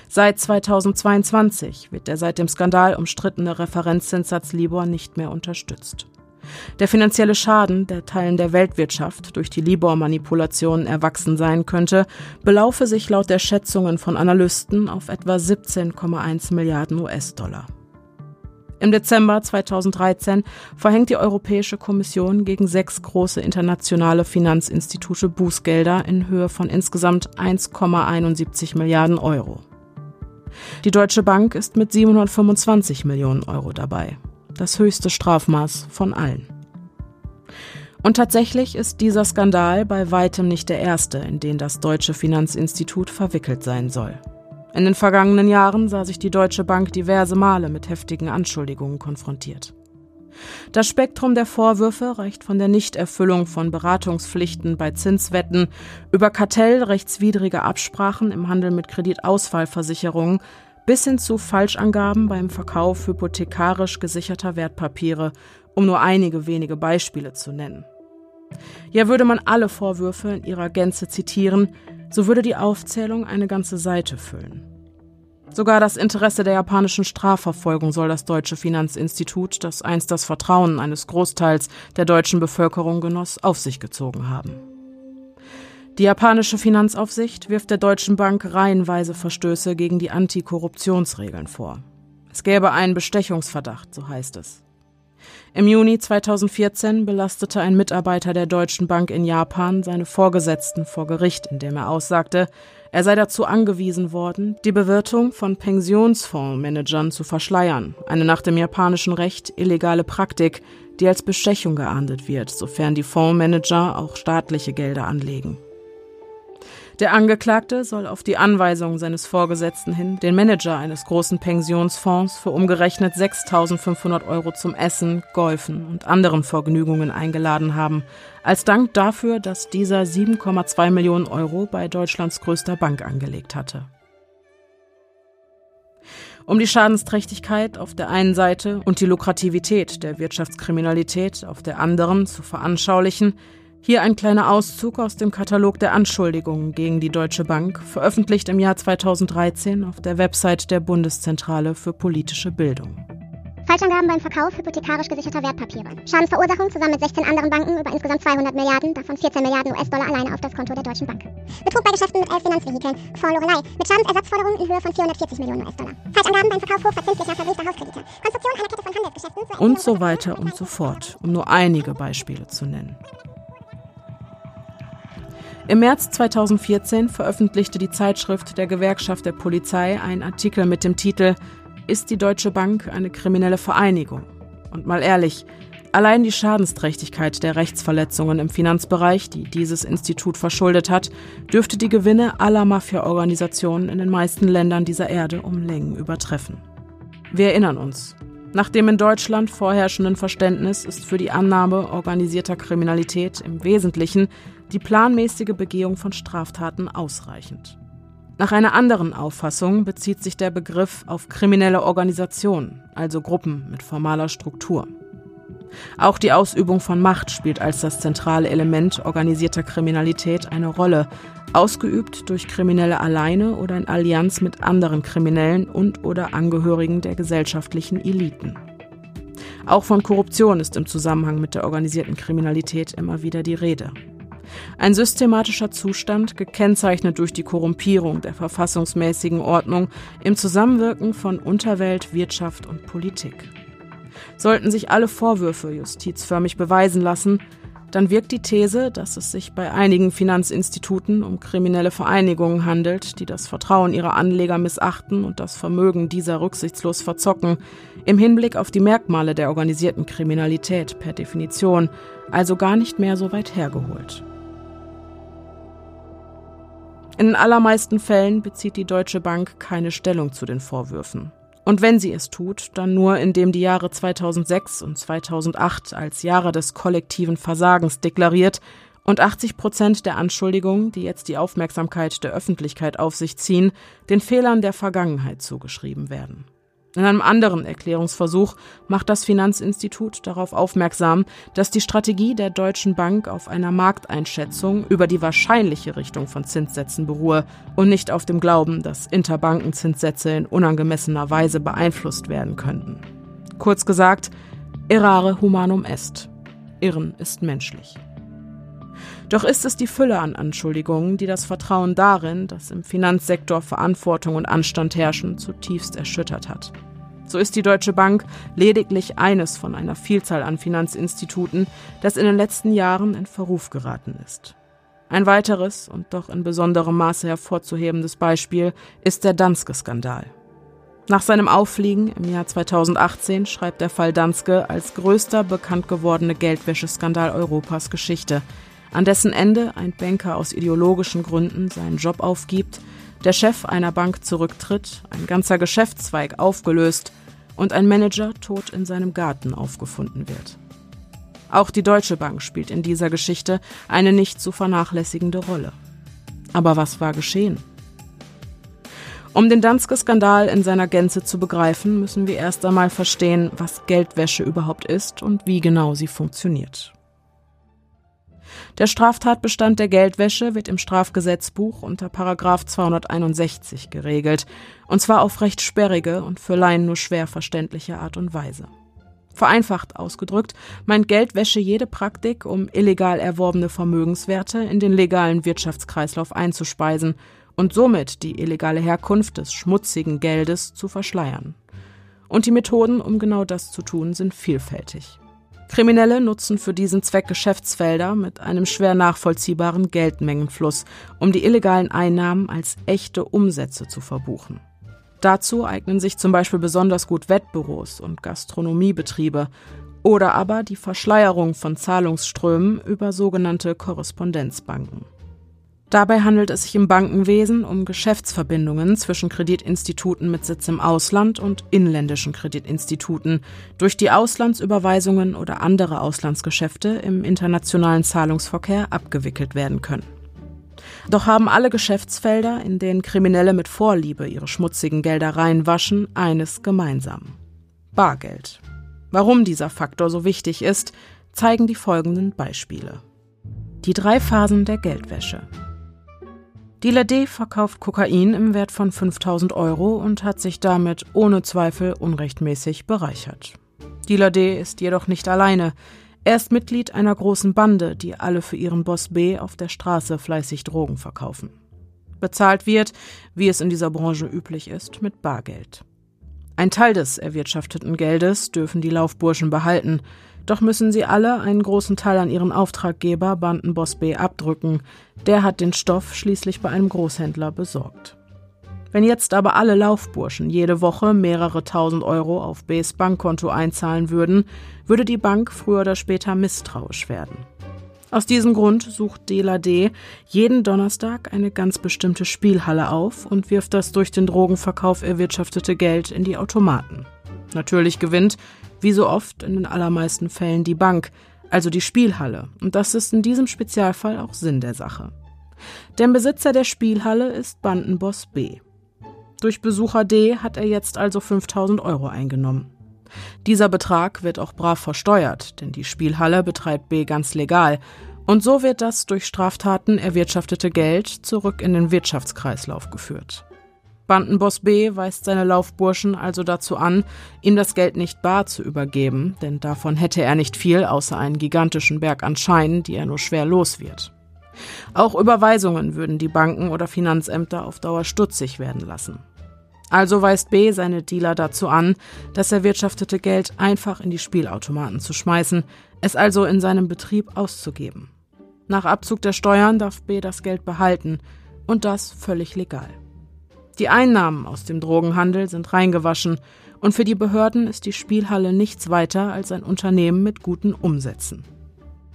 Seit 2022 wird der seit dem Skandal umstrittene Referenzzinssatz Libor nicht mehr unterstützt. Der finanzielle Schaden, der Teilen der Weltwirtschaft durch die Libor-Manipulationen erwachsen sein könnte, belaufe sich laut der Schätzungen von Analysten auf etwa 17,1 Milliarden US-Dollar. Im Dezember 2013 verhängt die Europäische Kommission gegen sechs große internationale Finanzinstitute Bußgelder in Höhe von insgesamt 1,71 Milliarden Euro. Die Deutsche Bank ist mit 725 Millionen Euro dabei das höchste Strafmaß von allen. Und tatsächlich ist dieser Skandal bei weitem nicht der erste, in den das deutsche Finanzinstitut verwickelt sein soll. In den vergangenen Jahren sah sich die Deutsche Bank diverse Male mit heftigen Anschuldigungen konfrontiert. Das Spektrum der Vorwürfe reicht von der Nichterfüllung von Beratungspflichten bei Zinswetten über kartellrechtswidrige Absprachen im Handel mit Kreditausfallversicherungen bis hin zu Falschangaben beim Verkauf hypothekarisch gesicherter Wertpapiere, um nur einige wenige Beispiele zu nennen. Ja, würde man alle Vorwürfe in ihrer Gänze zitieren, so würde die Aufzählung eine ganze Seite füllen. Sogar das Interesse der japanischen Strafverfolgung soll das deutsche Finanzinstitut, das einst das Vertrauen eines Großteils der deutschen Bevölkerung genoss, auf sich gezogen haben. Die japanische Finanzaufsicht wirft der Deutschen Bank reihenweise Verstöße gegen die Antikorruptionsregeln vor. Es gäbe einen Bestechungsverdacht, so heißt es. Im Juni 2014 belastete ein Mitarbeiter der Deutschen Bank in Japan seine Vorgesetzten vor Gericht, indem er aussagte, er sei dazu angewiesen worden, die Bewirtung von Pensionsfondsmanagern zu verschleiern, eine nach dem japanischen Recht illegale Praktik, die als Bestechung geahndet wird, sofern die Fondsmanager auch staatliche Gelder anlegen. Der Angeklagte soll auf die Anweisung seines Vorgesetzten hin den Manager eines großen Pensionsfonds für umgerechnet 6.500 Euro zum Essen, Golfen und anderen Vergnügungen eingeladen haben, als Dank dafür, dass dieser 7,2 Millionen Euro bei Deutschlands größter Bank angelegt hatte. Um die Schadensträchtigkeit auf der einen Seite und die Lukrativität der Wirtschaftskriminalität auf der anderen zu veranschaulichen, hier ein kleiner Auszug aus dem Katalog der Anschuldigungen gegen die Deutsche Bank, veröffentlicht im Jahr 2013 auf der Website der Bundeszentrale für politische Bildung. Falschangaben beim Verkauf hypothekarisch gesicherter Wertpapiere. Schadensverursachung zusammen mit 16 anderen Banken über insgesamt 200 Milliarden, davon 14 Milliarden US-Dollar alleine auf das Konto der Deutschen Bank. Betrug bei Geschäften mit elf Finanzvehikeln. Vorlorelei mit Schadensersatzforderungen in Höhe von 440 Millionen US-Dollar. Falschangaben beim Verkauf hochverzinslicher verbriefter Hauskredite. Konstruktion einer Kette von Handelsgeschäften. Und so weiter und so fort, um nur einige Beispiele zu nennen. Im März 2014 veröffentlichte die Zeitschrift der Gewerkschaft der Polizei einen Artikel mit dem Titel Ist die Deutsche Bank eine kriminelle Vereinigung? Und mal ehrlich, allein die Schadensträchtigkeit der Rechtsverletzungen im Finanzbereich, die dieses Institut verschuldet hat, dürfte die Gewinne aller Mafia-Organisationen in den meisten Ländern dieser Erde um Längen übertreffen. Wir erinnern uns, nach dem in Deutschland vorherrschenden Verständnis ist für die Annahme organisierter Kriminalität im Wesentlichen die planmäßige Begehung von Straftaten ausreichend. Nach einer anderen Auffassung bezieht sich der Begriff auf kriminelle Organisationen, also Gruppen mit formaler Struktur. Auch die Ausübung von Macht spielt als das zentrale Element organisierter Kriminalität eine Rolle, ausgeübt durch Kriminelle alleine oder in Allianz mit anderen Kriminellen und oder Angehörigen der gesellschaftlichen Eliten. Auch von Korruption ist im Zusammenhang mit der organisierten Kriminalität immer wieder die Rede. Ein systematischer Zustand, gekennzeichnet durch die Korrumpierung der verfassungsmäßigen Ordnung im Zusammenwirken von Unterwelt, Wirtschaft und Politik. Sollten sich alle Vorwürfe justizförmig beweisen lassen, dann wirkt die These, dass es sich bei einigen Finanzinstituten um kriminelle Vereinigungen handelt, die das Vertrauen ihrer Anleger missachten und das Vermögen dieser rücksichtslos verzocken, im Hinblick auf die Merkmale der organisierten Kriminalität per Definition, also gar nicht mehr so weit hergeholt. In allermeisten Fällen bezieht die Deutsche Bank keine Stellung zu den Vorwürfen. Und wenn sie es tut, dann nur indem die Jahre 2006 und 2008 als Jahre des kollektiven Versagens deklariert und 80 Prozent der Anschuldigungen, die jetzt die Aufmerksamkeit der Öffentlichkeit auf sich ziehen, den Fehlern der Vergangenheit zugeschrieben werden. In einem anderen Erklärungsversuch macht das Finanzinstitut darauf aufmerksam, dass die Strategie der Deutschen Bank auf einer Markteinschätzung über die wahrscheinliche Richtung von Zinssätzen beruhe und nicht auf dem Glauben, dass Interbankenzinssätze in unangemessener Weise beeinflusst werden könnten. Kurz gesagt, errare humanum est. Irren ist menschlich. Doch ist es die Fülle an Anschuldigungen, die das Vertrauen darin, dass im Finanzsektor Verantwortung und Anstand herrschen, zutiefst erschüttert hat. So ist die Deutsche Bank lediglich eines von einer Vielzahl an Finanzinstituten, das in den letzten Jahren in Verruf geraten ist. Ein weiteres und doch in besonderem Maße hervorzuhebendes Beispiel ist der Danske-Skandal. Nach seinem Auffliegen im Jahr 2018 schreibt der Fall Danske als größter bekannt gewordene Geldwäscheskandal Europas Geschichte, an dessen Ende ein Banker aus ideologischen Gründen seinen Job aufgibt, der Chef einer Bank zurücktritt, ein ganzer Geschäftszweig aufgelöst und ein Manager tot in seinem Garten aufgefunden wird. Auch die Deutsche Bank spielt in dieser Geschichte eine nicht zu vernachlässigende Rolle. Aber was war geschehen? Um den Danske-Skandal in seiner Gänze zu begreifen, müssen wir erst einmal verstehen, was Geldwäsche überhaupt ist und wie genau sie funktioniert. Der Straftatbestand der Geldwäsche wird im Strafgesetzbuch unter Paragraf 261 geregelt, und zwar auf recht sperrige und für Laien nur schwer verständliche Art und Weise. Vereinfacht ausgedrückt meint Geldwäsche jede Praktik, um illegal erworbene Vermögenswerte in den legalen Wirtschaftskreislauf einzuspeisen und somit die illegale Herkunft des schmutzigen Geldes zu verschleiern. Und die Methoden, um genau das zu tun, sind vielfältig. Kriminelle nutzen für diesen Zweck Geschäftsfelder mit einem schwer nachvollziehbaren Geldmengenfluss, um die illegalen Einnahmen als echte Umsätze zu verbuchen. Dazu eignen sich zum Beispiel besonders gut Wettbüros und Gastronomiebetriebe oder aber die Verschleierung von Zahlungsströmen über sogenannte Korrespondenzbanken. Dabei handelt es sich im Bankenwesen um Geschäftsverbindungen zwischen Kreditinstituten mit Sitz im Ausland und inländischen Kreditinstituten, durch die Auslandsüberweisungen oder andere Auslandsgeschäfte im internationalen Zahlungsverkehr abgewickelt werden können. Doch haben alle Geschäftsfelder, in denen Kriminelle mit Vorliebe ihre schmutzigen Gelder reinwaschen, eines gemeinsam. Bargeld. Warum dieser Faktor so wichtig ist, zeigen die folgenden Beispiele. Die drei Phasen der Geldwäsche. Dealer D verkauft Kokain im Wert von 5000 Euro und hat sich damit ohne Zweifel unrechtmäßig bereichert. Dealer D ist jedoch nicht alleine. Er ist Mitglied einer großen Bande, die alle für ihren Boss B auf der Straße fleißig Drogen verkaufen. Bezahlt wird, wie es in dieser Branche üblich ist, mit Bargeld. Ein Teil des erwirtschafteten Geldes dürfen die Laufburschen behalten, doch müssen sie alle einen großen Teil an ihren Auftraggeber Bandenboss B abdrücken. Der hat den Stoff schließlich bei einem Großhändler besorgt. Wenn jetzt aber alle Laufburschen jede Woche mehrere tausend Euro auf Bs Bankkonto einzahlen würden, würde die Bank früher oder später misstrauisch werden. Aus diesem Grund sucht Dela D jeden Donnerstag eine ganz bestimmte Spielhalle auf und wirft das durch den Drogenverkauf erwirtschaftete Geld in die Automaten. Natürlich gewinnt, wie so oft in den allermeisten Fällen die Bank, also die Spielhalle, und das ist in diesem Spezialfall auch Sinn der Sache. Denn Besitzer der Spielhalle ist Bandenboss B. Durch Besucher D hat er jetzt also 5000 Euro eingenommen. Dieser Betrag wird auch brav versteuert, denn die Spielhalle betreibt B ganz legal. Und so wird das durch Straftaten erwirtschaftete Geld zurück in den Wirtschaftskreislauf geführt. Bandenboss B weist seine Laufburschen also dazu an, ihm das Geld nicht bar zu übergeben, denn davon hätte er nicht viel außer einen gigantischen Berg an Scheinen, die er nur schwer los wird. Auch Überweisungen würden die Banken oder Finanzämter auf Dauer stutzig werden lassen. Also weist B seine Dealer dazu an, das erwirtschaftete Geld einfach in die Spielautomaten zu schmeißen, es also in seinem Betrieb auszugeben. Nach Abzug der Steuern darf B das Geld behalten und das völlig legal. Die Einnahmen aus dem Drogenhandel sind reingewaschen und für die Behörden ist die Spielhalle nichts weiter als ein Unternehmen mit guten Umsätzen.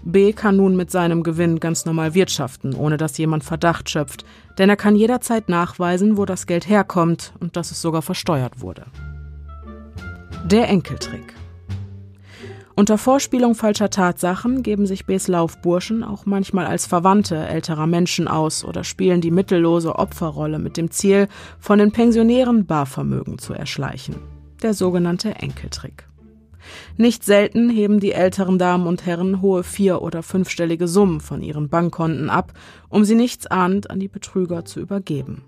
B kann nun mit seinem Gewinn ganz normal wirtschaften, ohne dass jemand Verdacht schöpft, denn er kann jederzeit nachweisen, wo das Geld herkommt und dass es sogar versteuert wurde. Der Enkeltrick. Unter Vorspielung falscher Tatsachen geben sich Bs Laufburschen auch manchmal als Verwandte älterer Menschen aus oder spielen die mittellose Opferrolle mit dem Ziel, von den Pensionären Barvermögen zu erschleichen. Der sogenannte Enkeltrick. Nicht selten heben die älteren Damen und Herren hohe vier- oder fünfstellige Summen von ihren Bankkonten ab, um sie nichtsahnend an die Betrüger zu übergeben.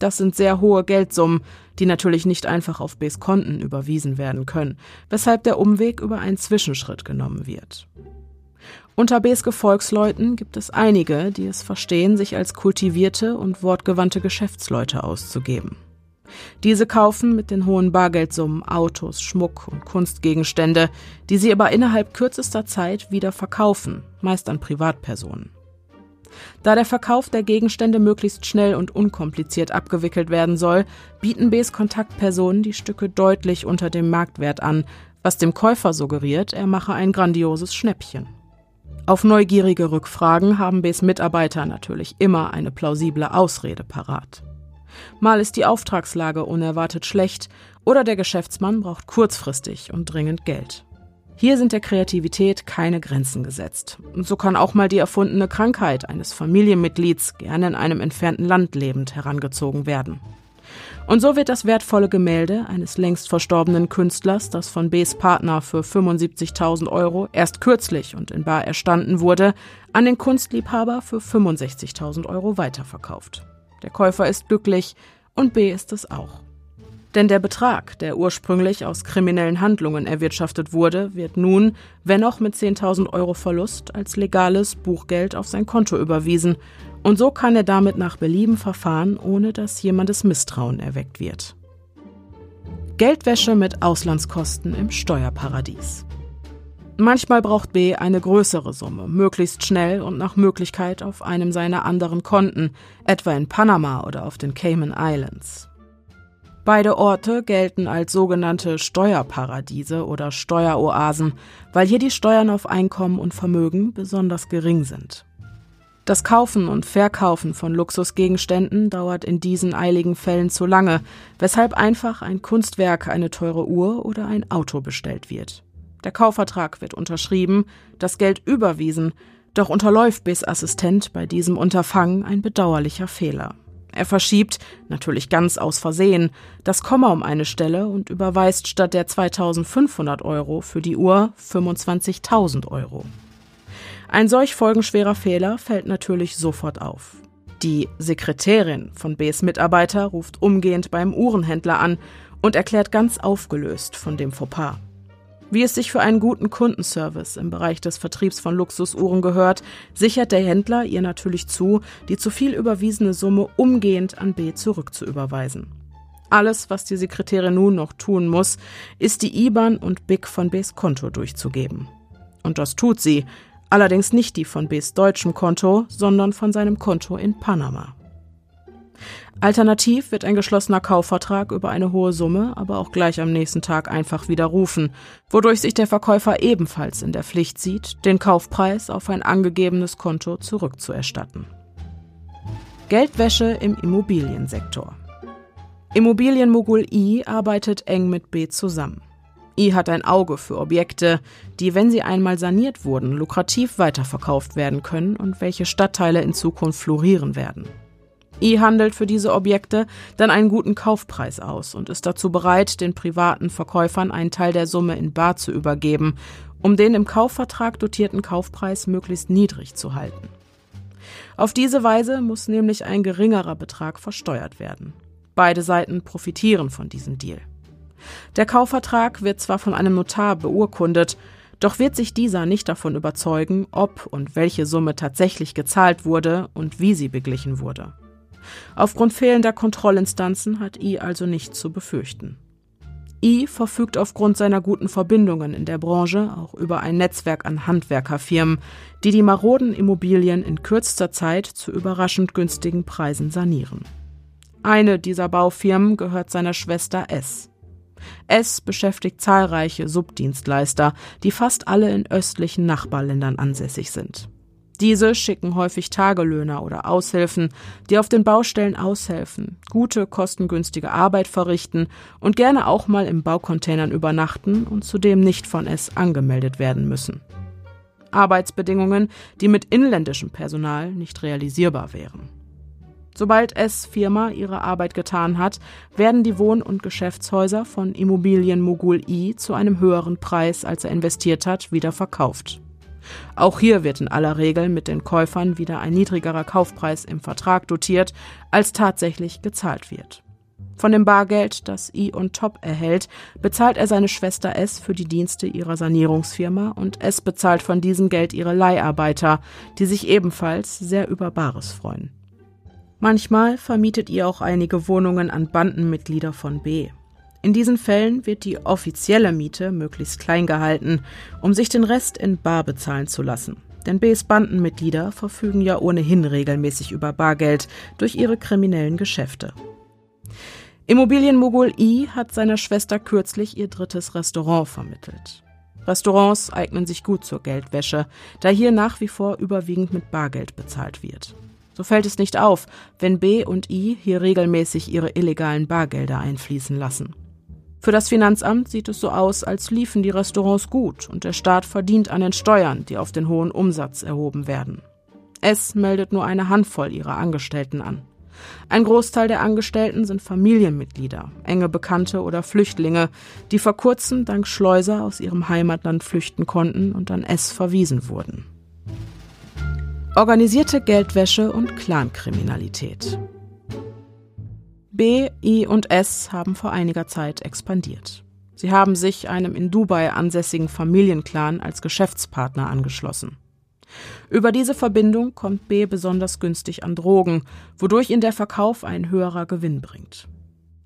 Das sind sehr hohe Geldsummen, die natürlich nicht einfach auf Bs Konten überwiesen werden können, weshalb der Umweg über einen Zwischenschritt genommen wird. Unter Bs Gefolgsleuten gibt es einige, die es verstehen, sich als kultivierte und wortgewandte Geschäftsleute auszugeben. Diese kaufen mit den hohen Bargeldsummen Autos, Schmuck und Kunstgegenstände, die sie aber innerhalb kürzester Zeit wieder verkaufen, meist an Privatpersonen. Da der Verkauf der Gegenstände möglichst schnell und unkompliziert abgewickelt werden soll, bieten Bs Kontaktpersonen die Stücke deutlich unter dem Marktwert an, was dem Käufer suggeriert, er mache ein grandioses Schnäppchen. Auf neugierige Rückfragen haben Bs Mitarbeiter natürlich immer eine plausible Ausrede parat. Mal ist die Auftragslage unerwartet schlecht oder der Geschäftsmann braucht kurzfristig und dringend Geld. Hier sind der Kreativität keine Grenzen gesetzt. Und so kann auch mal die erfundene Krankheit eines Familienmitglieds gerne in einem entfernten Land lebend herangezogen werden. Und so wird das wertvolle Gemälde eines längst verstorbenen Künstlers, das von Bs Partner für 75.000 Euro erst kürzlich und in bar erstanden wurde, an den Kunstliebhaber für 65.000 Euro weiterverkauft. Der Käufer ist glücklich und B ist es auch. Denn der Betrag, der ursprünglich aus kriminellen Handlungen erwirtschaftet wurde, wird nun, wenn auch mit 10.000 Euro Verlust, als legales Buchgeld auf sein Konto überwiesen. Und so kann er damit nach Belieben verfahren, ohne dass jemandes Misstrauen erweckt wird. Geldwäsche mit Auslandskosten im Steuerparadies. Manchmal braucht B eine größere Summe, möglichst schnell und nach Möglichkeit auf einem seiner anderen Konten, etwa in Panama oder auf den Cayman Islands. Beide Orte gelten als sogenannte Steuerparadiese oder Steueroasen, weil hier die Steuern auf Einkommen und Vermögen besonders gering sind. Das Kaufen und Verkaufen von Luxusgegenständen dauert in diesen eiligen Fällen zu lange, weshalb einfach ein Kunstwerk, eine teure Uhr oder ein Auto bestellt wird. Der Kaufvertrag wird unterschrieben, das Geld überwiesen, doch unterläuft Bs Assistent bei diesem Unterfangen ein bedauerlicher Fehler. Er verschiebt, natürlich ganz aus Versehen, das Komma um eine Stelle und überweist statt der 2500 Euro für die Uhr 25.000 Euro. Ein solch folgenschwerer Fehler fällt natürlich sofort auf. Die Sekretärin von Bs Mitarbeiter ruft umgehend beim Uhrenhändler an und erklärt ganz aufgelöst von dem Fauxpas. Wie es sich für einen guten Kundenservice im Bereich des Vertriebs von Luxusuhren gehört, sichert der Händler ihr natürlich zu, die zu viel überwiesene Summe umgehend an B zurückzuüberweisen. Alles, was die Sekretärin nun noch tun muss, ist die IBAN und BIC von Bs Konto durchzugeben. Und das tut sie, allerdings nicht die von Bs deutschem Konto, sondern von seinem Konto in Panama. Alternativ wird ein geschlossener Kaufvertrag über eine hohe Summe aber auch gleich am nächsten Tag einfach widerrufen, wodurch sich der Verkäufer ebenfalls in der Pflicht sieht, den Kaufpreis auf ein angegebenes Konto zurückzuerstatten. Geldwäsche im Immobiliensektor. Immobilienmogul I arbeitet eng mit B zusammen. I hat ein Auge für Objekte, die, wenn sie einmal saniert wurden, lukrativ weiterverkauft werden können und welche Stadtteile in Zukunft florieren werden. I handelt für diese Objekte dann einen guten Kaufpreis aus und ist dazu bereit, den privaten Verkäufern einen Teil der Summe in Bar zu übergeben, um den im Kaufvertrag dotierten Kaufpreis möglichst niedrig zu halten. Auf diese Weise muss nämlich ein geringerer Betrag versteuert werden. Beide Seiten profitieren von diesem Deal. Der Kaufvertrag wird zwar von einem Notar beurkundet, doch wird sich dieser nicht davon überzeugen, ob und welche Summe tatsächlich gezahlt wurde und wie sie beglichen wurde. Aufgrund fehlender Kontrollinstanzen hat I also nichts zu befürchten. I verfügt aufgrund seiner guten Verbindungen in der Branche auch über ein Netzwerk an Handwerkerfirmen, die die maroden Immobilien in kürzester Zeit zu überraschend günstigen Preisen sanieren. Eine dieser Baufirmen gehört seiner Schwester S. Es beschäftigt zahlreiche Subdienstleister, die fast alle in östlichen Nachbarländern ansässig sind. Diese schicken häufig Tagelöhner oder Aushilfen, die auf den Baustellen aushelfen, gute, kostengünstige Arbeit verrichten und gerne auch mal im Baucontainern übernachten und zudem nicht von es angemeldet werden müssen. Arbeitsbedingungen, die mit inländischem Personal nicht realisierbar wären. Sobald S Firma ihre Arbeit getan hat, werden die Wohn- und Geschäftshäuser von Immobilienmogul I zu einem höheren Preis, als er investiert hat, wieder verkauft. Auch hier wird in aller Regel mit den Käufern wieder ein niedrigerer Kaufpreis im Vertrag dotiert, als tatsächlich gezahlt wird. Von dem Bargeld, das I und Top erhält, bezahlt er seine Schwester S für die Dienste ihrer Sanierungsfirma und S bezahlt von diesem Geld ihre Leiharbeiter, die sich ebenfalls sehr über Bares freuen. Manchmal vermietet ihr auch einige Wohnungen an Bandenmitglieder von B. In diesen Fällen wird die offizielle Miete möglichst klein gehalten, um sich den Rest in Bar bezahlen zu lassen. Denn Bs Bandenmitglieder verfügen ja ohnehin regelmäßig über Bargeld durch ihre kriminellen Geschäfte. Immobilienmogul I hat seiner Schwester kürzlich ihr drittes Restaurant vermittelt. Restaurants eignen sich gut zur Geldwäsche, da hier nach wie vor überwiegend mit Bargeld bezahlt wird. So fällt es nicht auf, wenn B und I hier regelmäßig ihre illegalen Bargelder einfließen lassen. Für das Finanzamt sieht es so aus, als liefen die Restaurants gut und der Staat verdient an den Steuern, die auf den hohen Umsatz erhoben werden. Es meldet nur eine Handvoll ihrer Angestellten an. Ein Großteil der Angestellten sind Familienmitglieder, enge Bekannte oder Flüchtlinge, die vor kurzem dank Schleuser aus ihrem Heimatland flüchten konnten und an S verwiesen wurden. Organisierte Geldwäsche und Clankriminalität. B, I und S haben vor einiger Zeit expandiert. Sie haben sich einem in Dubai ansässigen Familienclan als Geschäftspartner angeschlossen. Über diese Verbindung kommt B besonders günstig an Drogen, wodurch ihn der Verkauf ein höherer Gewinn bringt.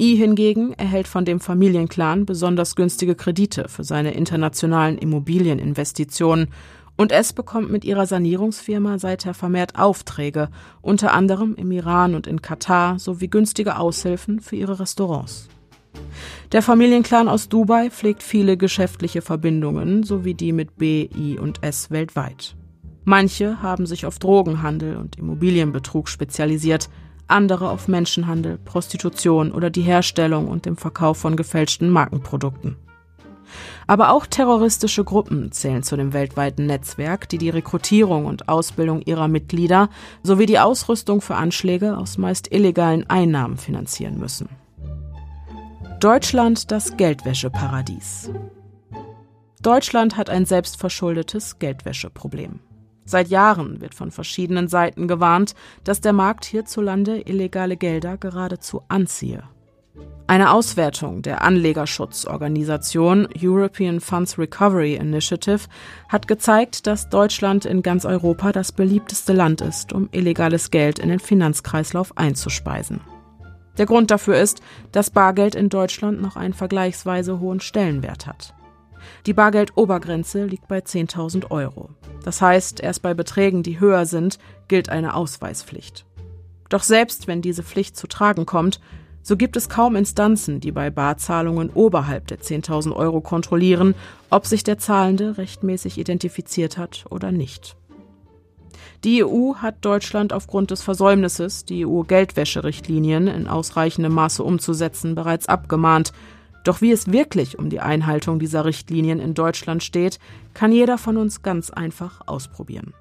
I hingegen erhält von dem Familienclan besonders günstige Kredite für seine internationalen Immobilieninvestitionen und es bekommt mit ihrer Sanierungsfirma seither vermehrt Aufträge, unter anderem im Iran und in Katar, sowie günstige Aushilfen für ihre Restaurants. Der Familienclan aus Dubai pflegt viele geschäftliche Verbindungen, sowie die mit B, I und S weltweit. Manche haben sich auf Drogenhandel und Immobilienbetrug spezialisiert, andere auf Menschenhandel, Prostitution oder die Herstellung und dem Verkauf von gefälschten Markenprodukten. Aber auch terroristische Gruppen zählen zu dem weltweiten Netzwerk, die die Rekrutierung und Ausbildung ihrer Mitglieder sowie die Ausrüstung für Anschläge aus meist illegalen Einnahmen finanzieren müssen. Deutschland das Geldwäscheparadies. Deutschland hat ein selbstverschuldetes Geldwäscheproblem. Seit Jahren wird von verschiedenen Seiten gewarnt, dass der Markt hierzulande illegale Gelder geradezu anziehe. Eine Auswertung der Anlegerschutzorganisation European Funds Recovery Initiative hat gezeigt, dass Deutschland in ganz Europa das beliebteste Land ist, um illegales Geld in den Finanzkreislauf einzuspeisen. Der Grund dafür ist, dass Bargeld in Deutschland noch einen vergleichsweise hohen Stellenwert hat. Die Bargeldobergrenze liegt bei 10.000 Euro. Das heißt, erst bei Beträgen, die höher sind, gilt eine Ausweispflicht. Doch selbst wenn diese Pflicht zu tragen kommt, so gibt es kaum Instanzen, die bei Barzahlungen oberhalb der 10.000 Euro kontrollieren, ob sich der Zahlende rechtmäßig identifiziert hat oder nicht. Die EU hat Deutschland aufgrund des Versäumnisses, die EU-Geldwäscherichtlinien in ausreichendem Maße umzusetzen, bereits abgemahnt. Doch wie es wirklich um die Einhaltung dieser Richtlinien in Deutschland steht, kann jeder von uns ganz einfach ausprobieren.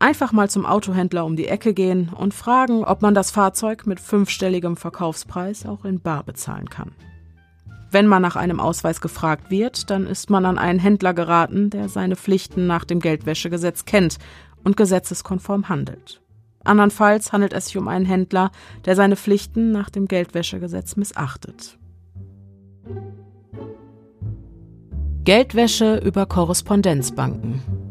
Einfach mal zum Autohändler um die Ecke gehen und fragen, ob man das Fahrzeug mit fünfstelligem Verkaufspreis auch in Bar bezahlen kann. Wenn man nach einem Ausweis gefragt wird, dann ist man an einen Händler geraten, der seine Pflichten nach dem Geldwäschegesetz kennt und gesetzeskonform handelt. Andernfalls handelt es sich um einen Händler, der seine Pflichten nach dem Geldwäschegesetz missachtet. Geldwäsche über Korrespondenzbanken.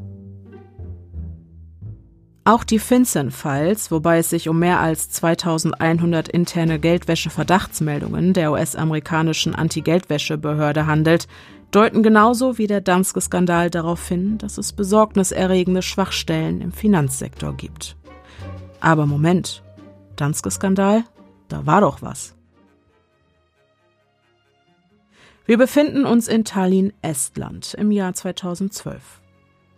Auch die FinCEN-Files, wobei es sich um mehr als 2100 interne Geldwäsche-Verdachtsmeldungen der US-amerikanischen Anti-Geldwäsche-Behörde handelt, deuten genauso wie der Danske-Skandal darauf hin, dass es besorgniserregende Schwachstellen im Finanzsektor gibt. Aber Moment, Danske-Skandal? Da war doch was. Wir befinden uns in Tallinn, Estland, im Jahr 2012.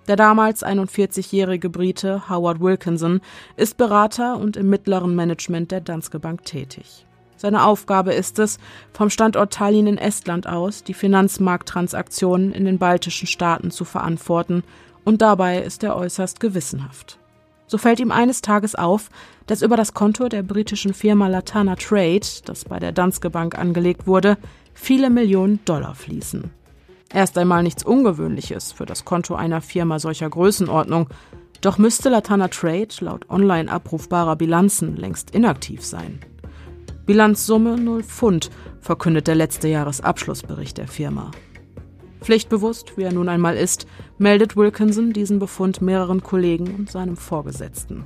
Der damals 41-jährige Brite Howard Wilkinson ist Berater und im mittleren Management der Danske Bank tätig. Seine Aufgabe ist es, vom Standort Tallinn in Estland aus die Finanzmarkttransaktionen in den baltischen Staaten zu verantworten, und dabei ist er äußerst gewissenhaft. So fällt ihm eines Tages auf, dass über das Konto der britischen Firma Latana Trade, das bei der Danske Bank angelegt wurde, viele Millionen Dollar fließen. Erst einmal nichts Ungewöhnliches für das Konto einer Firma solcher Größenordnung, doch müsste Latana Trade laut online abrufbarer Bilanzen längst inaktiv sein. Bilanzsumme 0 Pfund, verkündet der letzte Jahresabschlussbericht der Firma. Pflichtbewusst, wie er nun einmal ist, meldet Wilkinson diesen Befund mehreren Kollegen und seinem Vorgesetzten.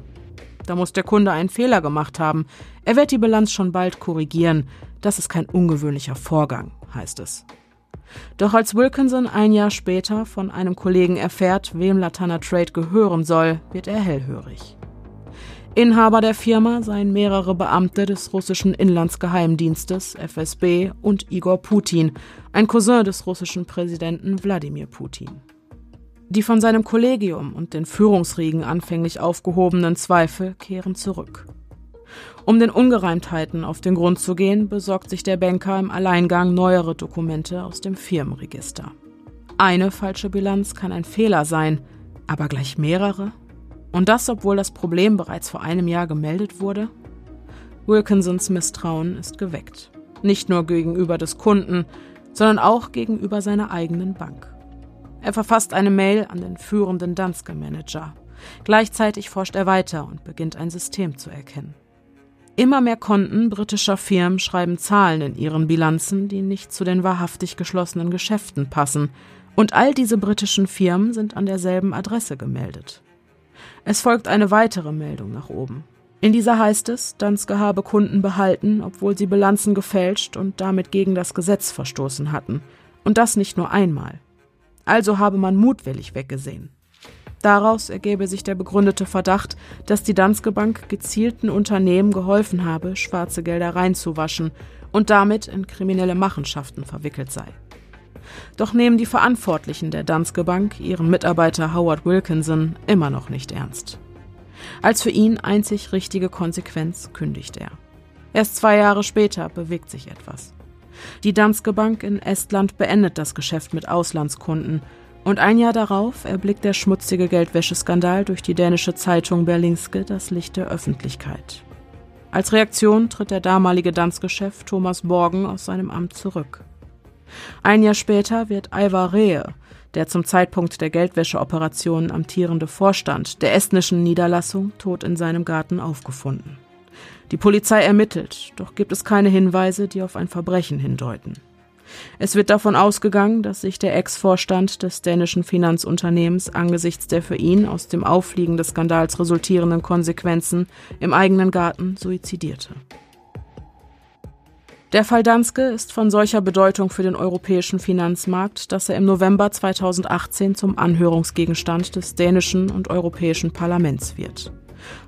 Da muss der Kunde einen Fehler gemacht haben. Er wird die Bilanz schon bald korrigieren. Das ist kein ungewöhnlicher Vorgang, heißt es. Doch als Wilkinson ein Jahr später von einem Kollegen erfährt, wem Latana Trade gehören soll, wird er hellhörig. Inhaber der Firma seien mehrere Beamte des russischen Inlandsgeheimdienstes FSB und Igor Putin, ein Cousin des russischen Präsidenten Wladimir Putin. Die von seinem Kollegium und den Führungsriegen anfänglich aufgehobenen Zweifel kehren zurück. Um den Ungereimtheiten auf den Grund zu gehen, besorgt sich der Banker im Alleingang neuere Dokumente aus dem Firmenregister. Eine falsche Bilanz kann ein Fehler sein, aber gleich mehrere? Und das, obwohl das Problem bereits vor einem Jahr gemeldet wurde? Wilkinsons Misstrauen ist geweckt. Nicht nur gegenüber des Kunden, sondern auch gegenüber seiner eigenen Bank. Er verfasst eine Mail an den führenden Danske-Manager. Gleichzeitig forscht er weiter und beginnt ein System zu erkennen. Immer mehr Konten britischer Firmen schreiben Zahlen in ihren Bilanzen, die nicht zu den wahrhaftig geschlossenen Geschäften passen, und all diese britischen Firmen sind an derselben Adresse gemeldet. Es folgt eine weitere Meldung nach oben. In dieser heißt es, Danske habe Kunden behalten, obwohl sie Bilanzen gefälscht und damit gegen das Gesetz verstoßen hatten. Und das nicht nur einmal. Also habe man mutwillig weggesehen. Daraus ergebe sich der begründete Verdacht, dass die Danske Bank gezielten Unternehmen geholfen habe, schwarze Gelder reinzuwaschen und damit in kriminelle Machenschaften verwickelt sei. Doch nehmen die Verantwortlichen der Danske Bank ihren Mitarbeiter Howard Wilkinson immer noch nicht ernst. Als für ihn einzig richtige Konsequenz kündigt er. Erst zwei Jahre später bewegt sich etwas. Die Danske Bank in Estland beendet das Geschäft mit Auslandskunden und ein Jahr darauf erblickt der schmutzige Geldwäscheskandal durch die dänische Zeitung Berlingske das Licht der Öffentlichkeit. Als Reaktion tritt der damalige Danske-Chef Thomas Borgen aus seinem Amt zurück. Ein Jahr später wird Ivar Rehe, der zum Zeitpunkt der Geldwäscheoperationen amtierende Vorstand der estnischen Niederlassung, tot in seinem Garten aufgefunden. Die Polizei ermittelt, doch gibt es keine Hinweise, die auf ein Verbrechen hindeuten. Es wird davon ausgegangen, dass sich der Ex-Vorstand des dänischen Finanzunternehmens angesichts der für ihn aus dem Auffliegen des Skandals resultierenden Konsequenzen im eigenen Garten suizidierte. Der Fall Danske ist von solcher Bedeutung für den europäischen Finanzmarkt, dass er im November 2018 zum Anhörungsgegenstand des dänischen und europäischen Parlaments wird.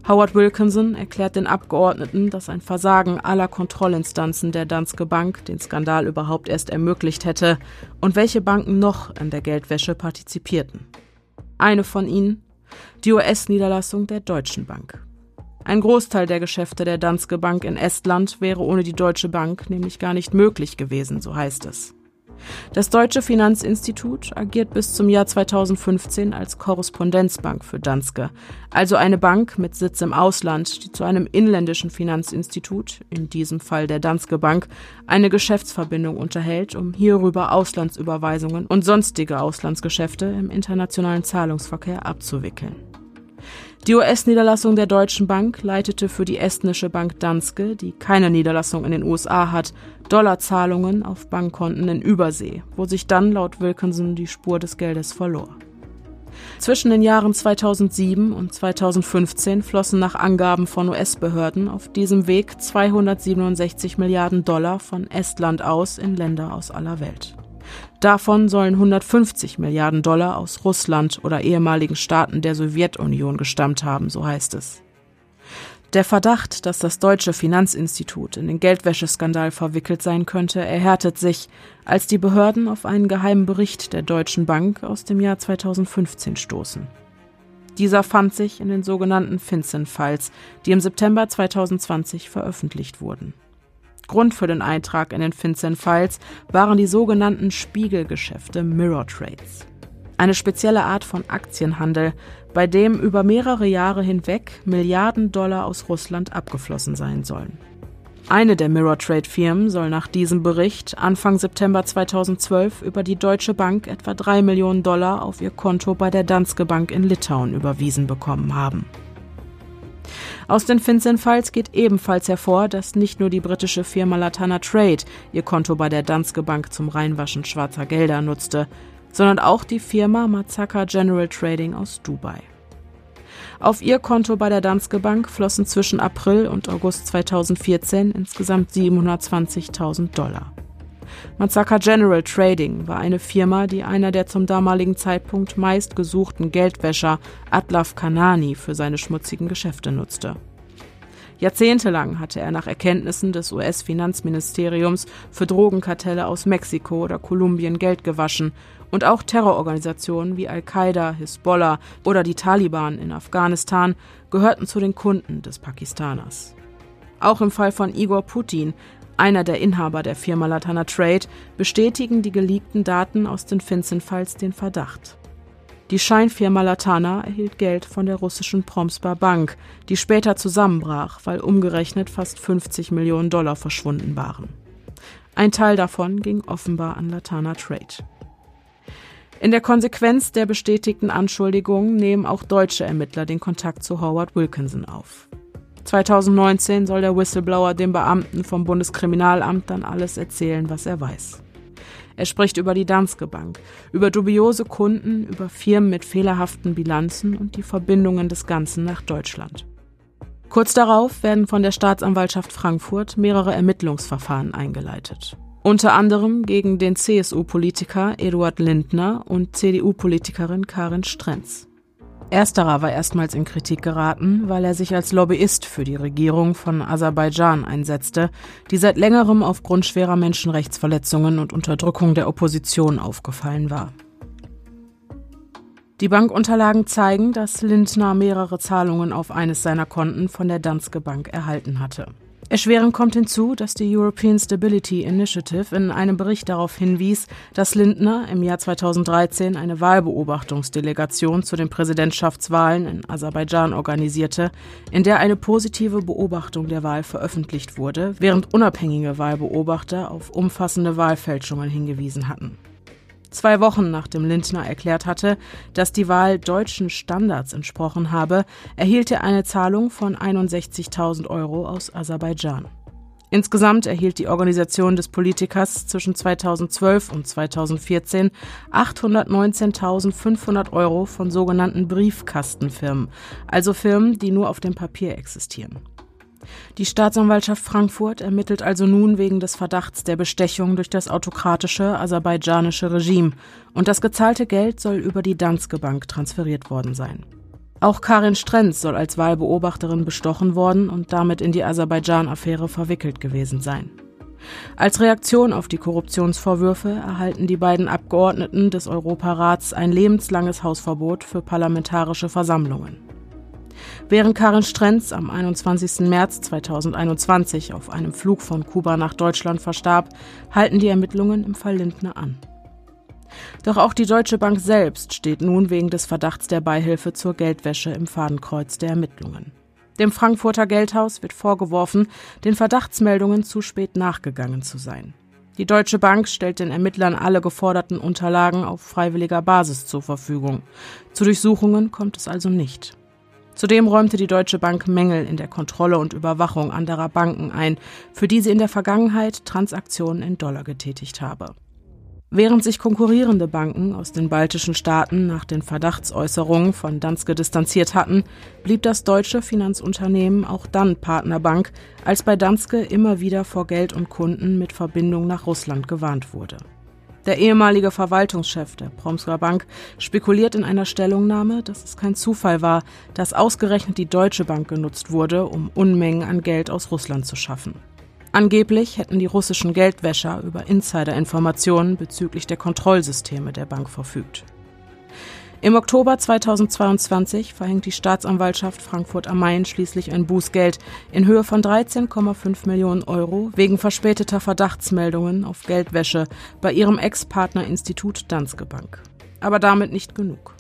Howard Wilkinson erklärt den Abgeordneten, dass ein Versagen aller Kontrollinstanzen der Danske Bank den Skandal überhaupt erst ermöglicht hätte und welche Banken noch an der Geldwäsche partizipierten. Eine von ihnen, die US-Niederlassung der Deutschen Bank. Ein Großteil der Geschäfte der Danske Bank in Estland wäre ohne die Deutsche Bank nämlich gar nicht möglich gewesen, so heißt es. Das Deutsche Finanzinstitut agiert bis zum Jahr 2015 als Korrespondenzbank für Danske, also eine Bank mit Sitz im Ausland, die zu einem inländischen Finanzinstitut, in diesem Fall der Danske Bank, eine Geschäftsverbindung unterhält, um hierüber Auslandsüberweisungen und sonstige Auslandsgeschäfte im internationalen Zahlungsverkehr abzuwickeln. Die US-Niederlassung der Deutschen Bank leitete für die estnische Bank Danske, die keine Niederlassung in den USA hat, Dollarzahlungen auf Bankkonten in Übersee, wo sich dann laut Wilkinson die Spur des Geldes verlor. Zwischen den Jahren 2007 und 2015 flossen nach Angaben von US-Behörden auf diesem Weg 267 Milliarden Dollar von Estland aus in Länder aus aller Welt. Davon sollen 150 Milliarden Dollar aus Russland oder ehemaligen Staaten der Sowjetunion gestammt haben, so heißt es. Der Verdacht, dass das deutsche Finanzinstitut in den Geldwäscheskandal verwickelt sein könnte, erhärtet sich, als die Behörden auf einen geheimen Bericht der Deutschen Bank aus dem Jahr 2015 stoßen. Dieser fand sich in den sogenannten FinCEN-Files, die im September 2020 veröffentlicht wurden. Grund für den Eintrag in den FinCEN-Files waren die sogenannten Spiegelgeschäfte Mirror Trades. Eine spezielle Art von Aktienhandel, bei dem über mehrere Jahre hinweg Milliarden Dollar aus Russland abgeflossen sein sollen. Eine der Mirror Trade Firmen soll nach diesem Bericht Anfang September 2012 über die Deutsche Bank etwa drei Millionen Dollar auf ihr Konto bei der Danske Bank in Litauen überwiesen bekommen haben. Aus den FinCEN-Files geht ebenfalls hervor, dass nicht nur die britische Firma Latana Trade ihr Konto bei der Danske Bank zum Reinwaschen schwarzer Gelder nutzte, sondern auch die Firma Mazaka General Trading aus Dubai. Auf ihr Konto bei der Danske Bank flossen zwischen April und August 2014 insgesamt 720.000 Dollar. Mazaka General Trading war eine Firma, die einer der zum damaligen Zeitpunkt meistgesuchten Geldwäscher Atlaf Kanani für seine schmutzigen Geschäfte nutzte. Jahrzehntelang hatte er nach Erkenntnissen des US-Finanzministeriums für Drogenkartelle aus Mexiko oder Kolumbien Geld gewaschen und auch Terrororganisationen wie Al-Qaida, Hisbollah oder die Taliban in Afghanistan gehörten zu den Kunden des Pakistaners. Auch im Fall von Igor Putin einer der Inhaber der Firma Latana Trade, bestätigen die geleakten Daten aus den FinCEN-Files den Verdacht. Die Scheinfirma Latana erhielt Geld von der russischen Promsbar Bank, die später zusammenbrach, weil umgerechnet fast 50 Millionen Dollar verschwunden waren. Ein Teil davon ging offenbar an Latana Trade. In der Konsequenz der bestätigten Anschuldigungen nehmen auch deutsche Ermittler den Kontakt zu Howard Wilkinson auf. 2019 soll der Whistleblower dem Beamten vom Bundeskriminalamt dann alles erzählen, was er weiß. Er spricht über die Danske Bank, über dubiose Kunden, über Firmen mit fehlerhaften Bilanzen und die Verbindungen des Ganzen nach Deutschland. Kurz darauf werden von der Staatsanwaltschaft Frankfurt mehrere Ermittlungsverfahren eingeleitet. Unter anderem gegen den CSU-Politiker Eduard Lindner und CDU-Politikerin Karin Strenz. Ersterer war erstmals in Kritik geraten, weil er sich als Lobbyist für die Regierung von Aserbaidschan einsetzte, die seit längerem aufgrund schwerer Menschenrechtsverletzungen und Unterdrückung der Opposition aufgefallen war. Die Bankunterlagen zeigen, dass Lindner mehrere Zahlungen auf eines seiner Konten von der Danske Bank erhalten hatte. Erschwerend kommt hinzu, dass die European Stability Initiative in einem Bericht darauf hinwies, dass Lindner im Jahr 2013 eine Wahlbeobachtungsdelegation zu den Präsidentschaftswahlen in Aserbaidschan organisierte, in der eine positive Beobachtung der Wahl veröffentlicht wurde, während unabhängige Wahlbeobachter auf umfassende Wahlfälschungen hingewiesen hatten zwei Wochen nachdem Lindner erklärt hatte, dass die Wahl deutschen Standards entsprochen habe, erhielt er eine Zahlung von 61.000 Euro aus Aserbaidschan. Insgesamt erhielt die Organisation des Politikers zwischen 2012 und 2014 819.500 Euro von sogenannten Briefkastenfirmen, also Firmen, die nur auf dem Papier existieren. Die Staatsanwaltschaft Frankfurt ermittelt also nun wegen des Verdachts der Bestechung durch das autokratische aserbaidschanische Regime und das gezahlte Geld soll über die Danske Bank transferiert worden sein. Auch Karin Strenz soll als Wahlbeobachterin bestochen worden und damit in die Aserbaidschan-Affäre verwickelt gewesen sein. Als Reaktion auf die Korruptionsvorwürfe erhalten die beiden Abgeordneten des Europarats ein lebenslanges Hausverbot für parlamentarische Versammlungen. Während Karin Strenz am 21. März 2021 auf einem Flug von Kuba nach Deutschland verstarb, halten die Ermittlungen im Fall Lindner an. Doch auch die Deutsche Bank selbst steht nun wegen des Verdachts der Beihilfe zur Geldwäsche im Fadenkreuz der Ermittlungen. Dem Frankfurter Geldhaus wird vorgeworfen, den Verdachtsmeldungen zu spät nachgegangen zu sein. Die Deutsche Bank stellt den Ermittlern alle geforderten Unterlagen auf freiwilliger Basis zur Verfügung. Zu Durchsuchungen kommt es also nicht. Zudem räumte die Deutsche Bank Mängel in der Kontrolle und Überwachung anderer Banken ein, für die sie in der Vergangenheit Transaktionen in Dollar getätigt habe. Während sich konkurrierende Banken aus den baltischen Staaten nach den Verdachtsäußerungen von Danske distanziert hatten, blieb das deutsche Finanzunternehmen auch dann Partnerbank, als bei Danske immer wieder vor Geld und Kunden mit Verbindung nach Russland gewarnt wurde. Der ehemalige Verwaltungschef der Promsker Bank spekuliert in einer Stellungnahme, dass es kein Zufall war, dass ausgerechnet die Deutsche Bank genutzt wurde, um Unmengen an Geld aus Russland zu schaffen. Angeblich hätten die russischen Geldwäscher über Insiderinformationen bezüglich der Kontrollsysteme der Bank verfügt. Im Oktober 2022 verhängt die Staatsanwaltschaft Frankfurt am Main schließlich ein Bußgeld in Höhe von 13,5 Millionen Euro wegen verspäteter Verdachtsmeldungen auf Geldwäsche bei ihrem Ex-Partnerinstitut Danske Bank. Aber damit nicht genug.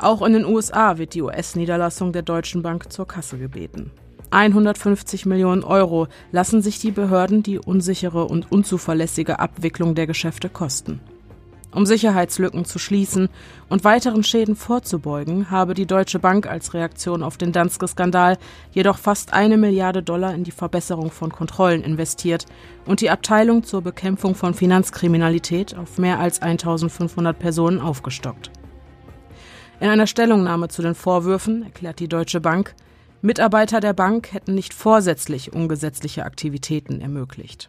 Auch in den USA wird die US-Niederlassung der Deutschen Bank zur Kasse gebeten. 150 Millionen Euro lassen sich die Behörden die unsichere und unzuverlässige Abwicklung der Geschäfte kosten. Um Sicherheitslücken zu schließen und weiteren Schäden vorzubeugen, habe die Deutsche Bank als Reaktion auf den Danske-Skandal jedoch fast eine Milliarde Dollar in die Verbesserung von Kontrollen investiert und die Abteilung zur Bekämpfung von Finanzkriminalität auf mehr als 1500 Personen aufgestockt. In einer Stellungnahme zu den Vorwürfen erklärt die Deutsche Bank, Mitarbeiter der Bank hätten nicht vorsätzlich ungesetzliche Aktivitäten ermöglicht.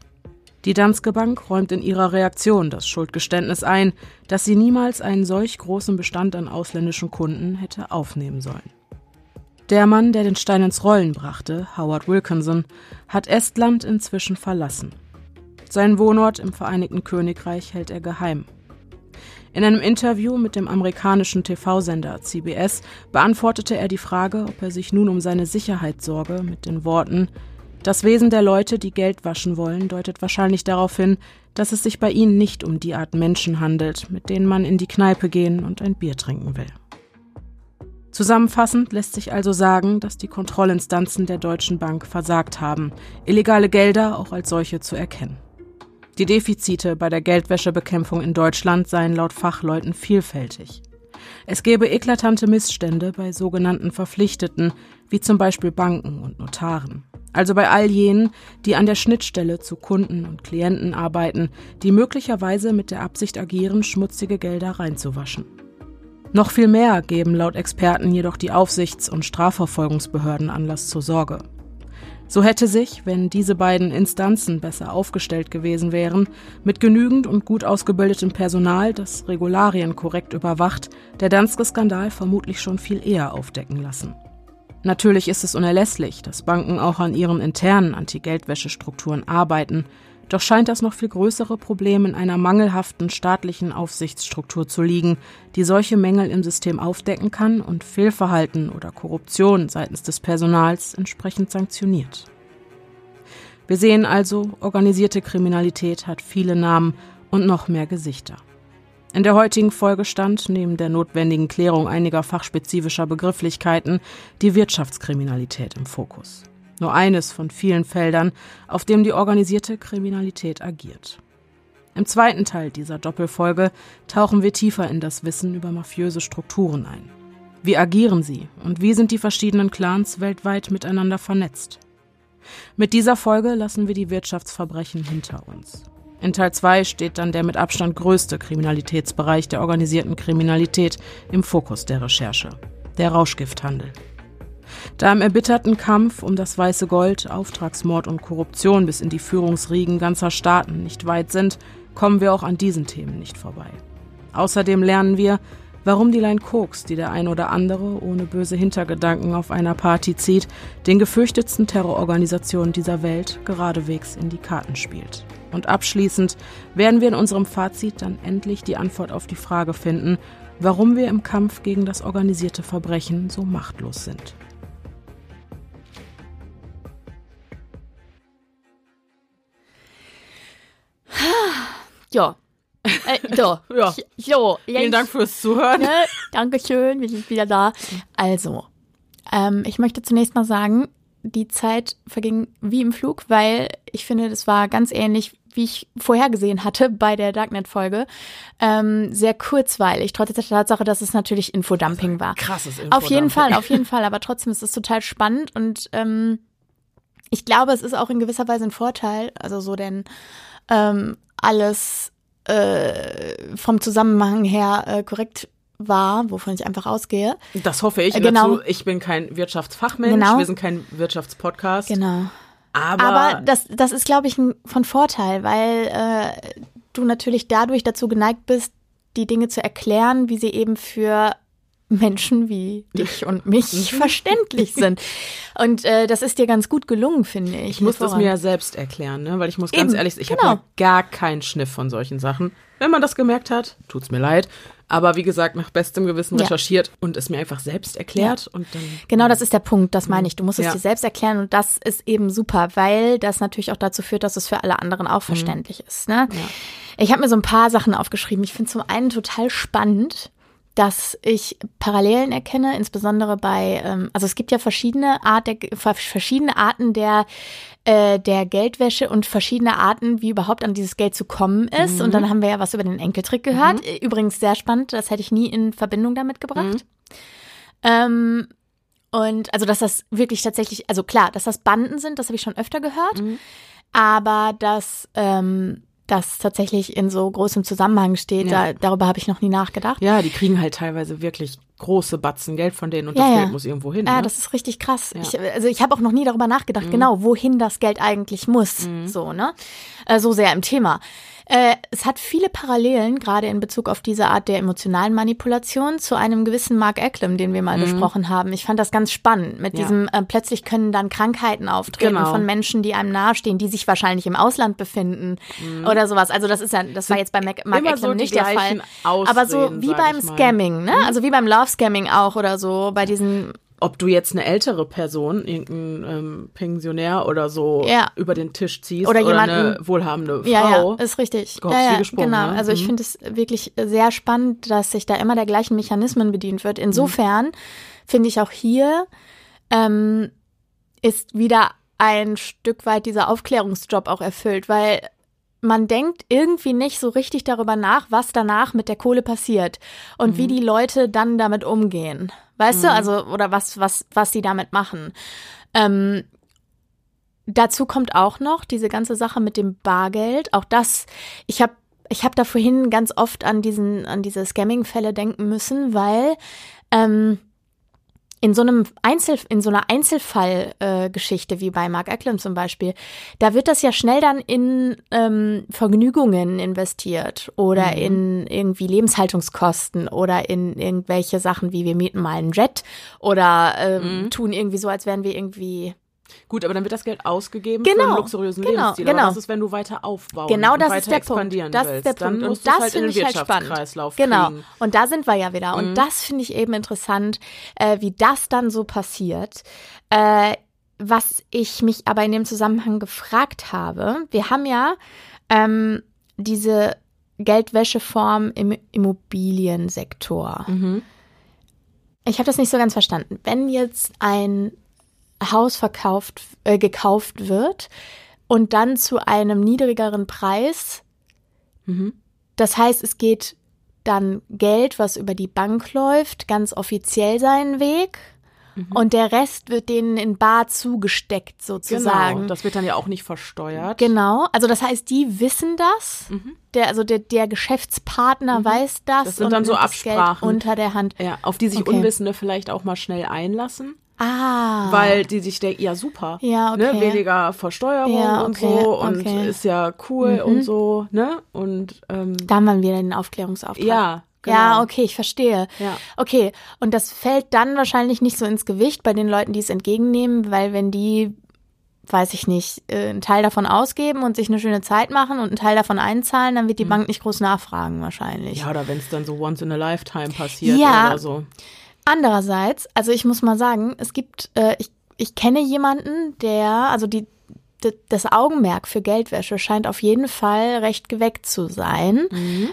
Die Danske Bank räumt in ihrer Reaktion das Schuldgeständnis ein, dass sie niemals einen solch großen Bestand an ausländischen Kunden hätte aufnehmen sollen. Der Mann, der den Stein ins Rollen brachte, Howard Wilkinson, hat Estland inzwischen verlassen. Seinen Wohnort im Vereinigten Königreich hält er geheim. In einem Interview mit dem amerikanischen TV-Sender CBS beantwortete er die Frage, ob er sich nun um seine Sicherheit sorge, mit den Worten Das Wesen der Leute, die Geld waschen wollen, deutet wahrscheinlich darauf hin, dass es sich bei ihnen nicht um die Art Menschen handelt, mit denen man in die Kneipe gehen und ein Bier trinken will. Zusammenfassend lässt sich also sagen, dass die Kontrollinstanzen der Deutschen Bank versagt haben, illegale Gelder auch als solche zu erkennen. Die Defizite bei der Geldwäschebekämpfung in Deutschland seien laut Fachleuten vielfältig. Es gäbe eklatante Missstände bei sogenannten Verpflichteten, wie zum Beispiel Banken und Notaren. Also bei all jenen, die an der Schnittstelle zu Kunden und Klienten arbeiten, die möglicherweise mit der Absicht agieren, schmutzige Gelder reinzuwaschen. Noch viel mehr geben laut Experten jedoch die Aufsichts- und Strafverfolgungsbehörden Anlass zur Sorge. So hätte sich, wenn diese beiden Instanzen besser aufgestellt gewesen wären, mit genügend und gut ausgebildetem Personal, das Regularien korrekt überwacht, der Danske-Skandal vermutlich schon viel eher aufdecken lassen. Natürlich ist es unerlässlich, dass Banken auch an ihren internen Anti-Geldwäsche-Strukturen arbeiten, doch scheint das noch viel größere Problem in einer mangelhaften staatlichen Aufsichtsstruktur zu liegen, die solche Mängel im System aufdecken kann und Fehlverhalten oder Korruption seitens des Personals entsprechend sanktioniert. Wir sehen also, organisierte Kriminalität hat viele Namen und noch mehr Gesichter. In der heutigen Folge stand neben der notwendigen Klärung einiger fachspezifischer Begrifflichkeiten die Wirtschaftskriminalität im Fokus nur eines von vielen Feldern, auf dem die organisierte Kriminalität agiert. Im zweiten Teil dieser Doppelfolge tauchen wir tiefer in das Wissen über mafiöse Strukturen ein. Wie agieren sie und wie sind die verschiedenen Clans weltweit miteinander vernetzt? Mit dieser Folge lassen wir die Wirtschaftsverbrechen hinter uns. In Teil 2 steht dann der mit Abstand größte Kriminalitätsbereich der organisierten Kriminalität im Fokus der Recherche, der Rauschgifthandel. Da im erbitterten Kampf um das weiße Gold Auftragsmord und Korruption bis in die Führungsriegen ganzer Staaten nicht weit sind, kommen wir auch an diesen Themen nicht vorbei. Außerdem lernen wir, warum die Line Koks, die der ein oder andere ohne böse Hintergedanken auf einer Party zieht, den gefürchtetsten Terrororganisationen dieser Welt geradewegs in die Karten spielt. Und abschließend werden wir in unserem Fazit dann endlich die Antwort auf die Frage finden, warum wir im Kampf gegen das organisierte Verbrechen so machtlos sind. Ja. Äh, so. Ja. So. Vielen Dank fürs Zuhören. Ne? Dankeschön, wir sind wieder da. Also, ähm, ich möchte zunächst mal sagen, die Zeit verging wie im Flug, weil ich finde, das war ganz ähnlich, wie ich vorhergesehen hatte bei der Darknet-Folge. Ähm, sehr kurzweilig, trotz der Tatsache, dass es natürlich Infodumping war. Krasses Auf jeden Infodumping. Fall, auf jeden Fall. Aber trotzdem ist es total spannend und ähm, ich glaube, es ist auch in gewisser Weise ein Vorteil. Also so, denn ähm, alles äh, vom Zusammenhang her äh, korrekt war, wovon ich einfach ausgehe. Das hoffe ich. Äh, genau. Dazu, ich bin kein Wirtschaftsfachmensch, Genau. wir sind kein Wirtschaftspodcast. Genau. Aber, Aber das, das ist, glaube ich, ein, von Vorteil, weil äh, du natürlich dadurch dazu geneigt bist, die Dinge zu erklären, wie sie eben für Menschen wie dich und mich verständlich sind. Und äh, das ist dir ganz gut gelungen, finde ich. ich muss das mir ja selbst erklären, ne? weil ich muss ganz Eben, ehrlich sagen, ich genau. habe ja gar keinen Schniff von solchen Sachen. Wenn man das gemerkt hat, tut's mir leid. Aber wie gesagt, nach bestem Gewissen Ja. recherchiert und es mir einfach selbst erklärt und dann. Genau, das ist der Punkt, das meine ich. Du musst es Ja. dir selbst erklären und das ist eben super, weil das natürlich auch dazu führt, dass es für alle anderen auch verständlich ist. Ne? Ich habe mir so ein paar Sachen aufgeschrieben. Ich finde zum einen total spannend, dass ich Parallelen erkenne, insbesondere bei, ähm, also es gibt ja verschiedene Art der, verschiedene Arten der äh, der Geldwäsche und verschiedene Arten, wie überhaupt an dieses Geld zu kommen ist. Und dann haben wir ja was über den Enkeltrick gehört. Äh, Übrigens sehr spannend, das hätte ich nie in Verbindung damit gebracht. Ähm, und also, dass das wirklich tatsächlich, also klar, dass das Banden sind, das habe ich schon öfter gehört. Aber dass ähm, das tatsächlich in so großem Zusammenhang steht, Ja. da, darüber habe ich noch nie nachgedacht. Ja, die kriegen halt teilweise wirklich große Batzen Geld von denen und Ja, das ja. Geld muss irgendwo hin. Ja, ne? das ist richtig krass. Mhm. Ich, also ich habe auch noch nie darüber nachgedacht, genau, wohin das Geld eigentlich muss. So, ne? Äh, so sehr im Thema. Äh, es hat viele Parallelen, gerade in Bezug auf diese Art der emotionalen Manipulation, zu einem gewissen Mark Eklem, den wir mal besprochen haben. Ich fand das ganz spannend. Mit Mhm. Ja. diesem, äh, plötzlich können dann Krankheiten auftreten Genau. von Menschen, die einem nahestehen, die sich wahrscheinlich im Ausland befinden oder sowas. Also das ist ja, das war jetzt bei Mac, Mark Mhm. Eklem so nicht der Fall. gleichen Aber so wie beim. Scamming, ne? Also wie beim Love Scamming auch oder so, bei diesen ob du jetzt eine ältere Person, irgendein ähm, Pensionär oder so Ja. über den Tisch ziehst Oder oder, jemanden- eine wohlhabende Frau. Ja, ja, ist richtig. Ja, ja, gesprungen, genau. ne? Also ich Mhm. finde es wirklich sehr spannend, dass sich da immer der gleichen Mechanismen bedient wird. Insofern finde ich auch hier ähm, ist wieder ein Stück weit dieser Aufklärungsjob auch erfüllt, weil man denkt irgendwie nicht so richtig darüber nach, was danach mit der Kohle passiert und wie die Leute dann damit umgehen. Weißt du, also, oder was, was, was sie damit machen. Ähm, Dazu kommt auch noch diese ganze Sache mit dem Bargeld. Auch das, ich habe ich hab da vorhin ganz oft an diesen, an diese Scamming-Fälle denken müssen, weil ähm, in so einem Einzel, in so einer Einzelfallgeschichte äh, wie bei Mark Eklund zum Beispiel, da wird das ja schnell dann in ähm, Vergnügungen investiert oder in irgendwie Lebenshaltungskosten oder in irgendwelche Sachen wie wir mieten mal einen Jet oder ähm, tun irgendwie so, als wären wir irgendwie Gut, aber dann wird das Geld ausgegeben für Genau, einen luxuriösen genau, Lebensstil. genau. Aber was ist, wenn du weiter aufbauen Genau das weiter ist der Punkt. Das willst? ist der dann Punkt. Und das halt in finde ich halt spannend. Genau. kriegen. Und da sind wir ja wieder. Mhm. Und das finde ich eben interessant, äh, wie das dann so passiert. Äh, was ich mich aber in dem Zusammenhang gefragt habe, wir haben ja ähm, diese Geldwäscheform im Immobiliensektor. Mhm. Ich habe das nicht so ganz verstanden. Wenn jetzt ein Haus verkauft, äh, gekauft wird und dann zu einem niedrigeren Preis, Mhm. das heißt, es geht dann Geld, was über die Bank läuft, ganz offiziell seinen Weg. Und der Rest wird denen in Bar zugesteckt, sozusagen. Genau, das wird dann ja auch nicht versteuert. Genau, also das heißt, die wissen das. Der, also der, der Geschäftspartner weiß das. Mhm. Das sind und dann so das Geld Absprachen. unter der Hand. Ja, auf die sich Okay. Unwissende vielleicht auch mal schnell einlassen, Ah. weil die sich denken, ja super, Ja, ne, okay. weniger Versteuerung Ja, und okay, so und okay. Mhm. ist ja cool und so, ne? Und ähm, da haben wir wieder den Aufklärungsauftrag. ja, genau. Ja, okay, ich verstehe. Ja. Okay, und das fällt dann wahrscheinlich nicht so ins Gewicht bei den Leuten, die es entgegennehmen, weil wenn die, weiß ich nicht, äh, einen Teil davon ausgeben und sich eine schöne Zeit machen und einen Teil davon einzahlen, dann wird die Bank nicht groß nachfragen wahrscheinlich. Mhm. Ja, oder wenn es dann so once in a lifetime passiert Ja. oder so. Andererseits, also ich muss mal sagen, es gibt, äh, ich, ich kenne jemanden, der, also die, das Augenmerk für Geldwäsche scheint auf jeden Fall recht geweckt zu sein.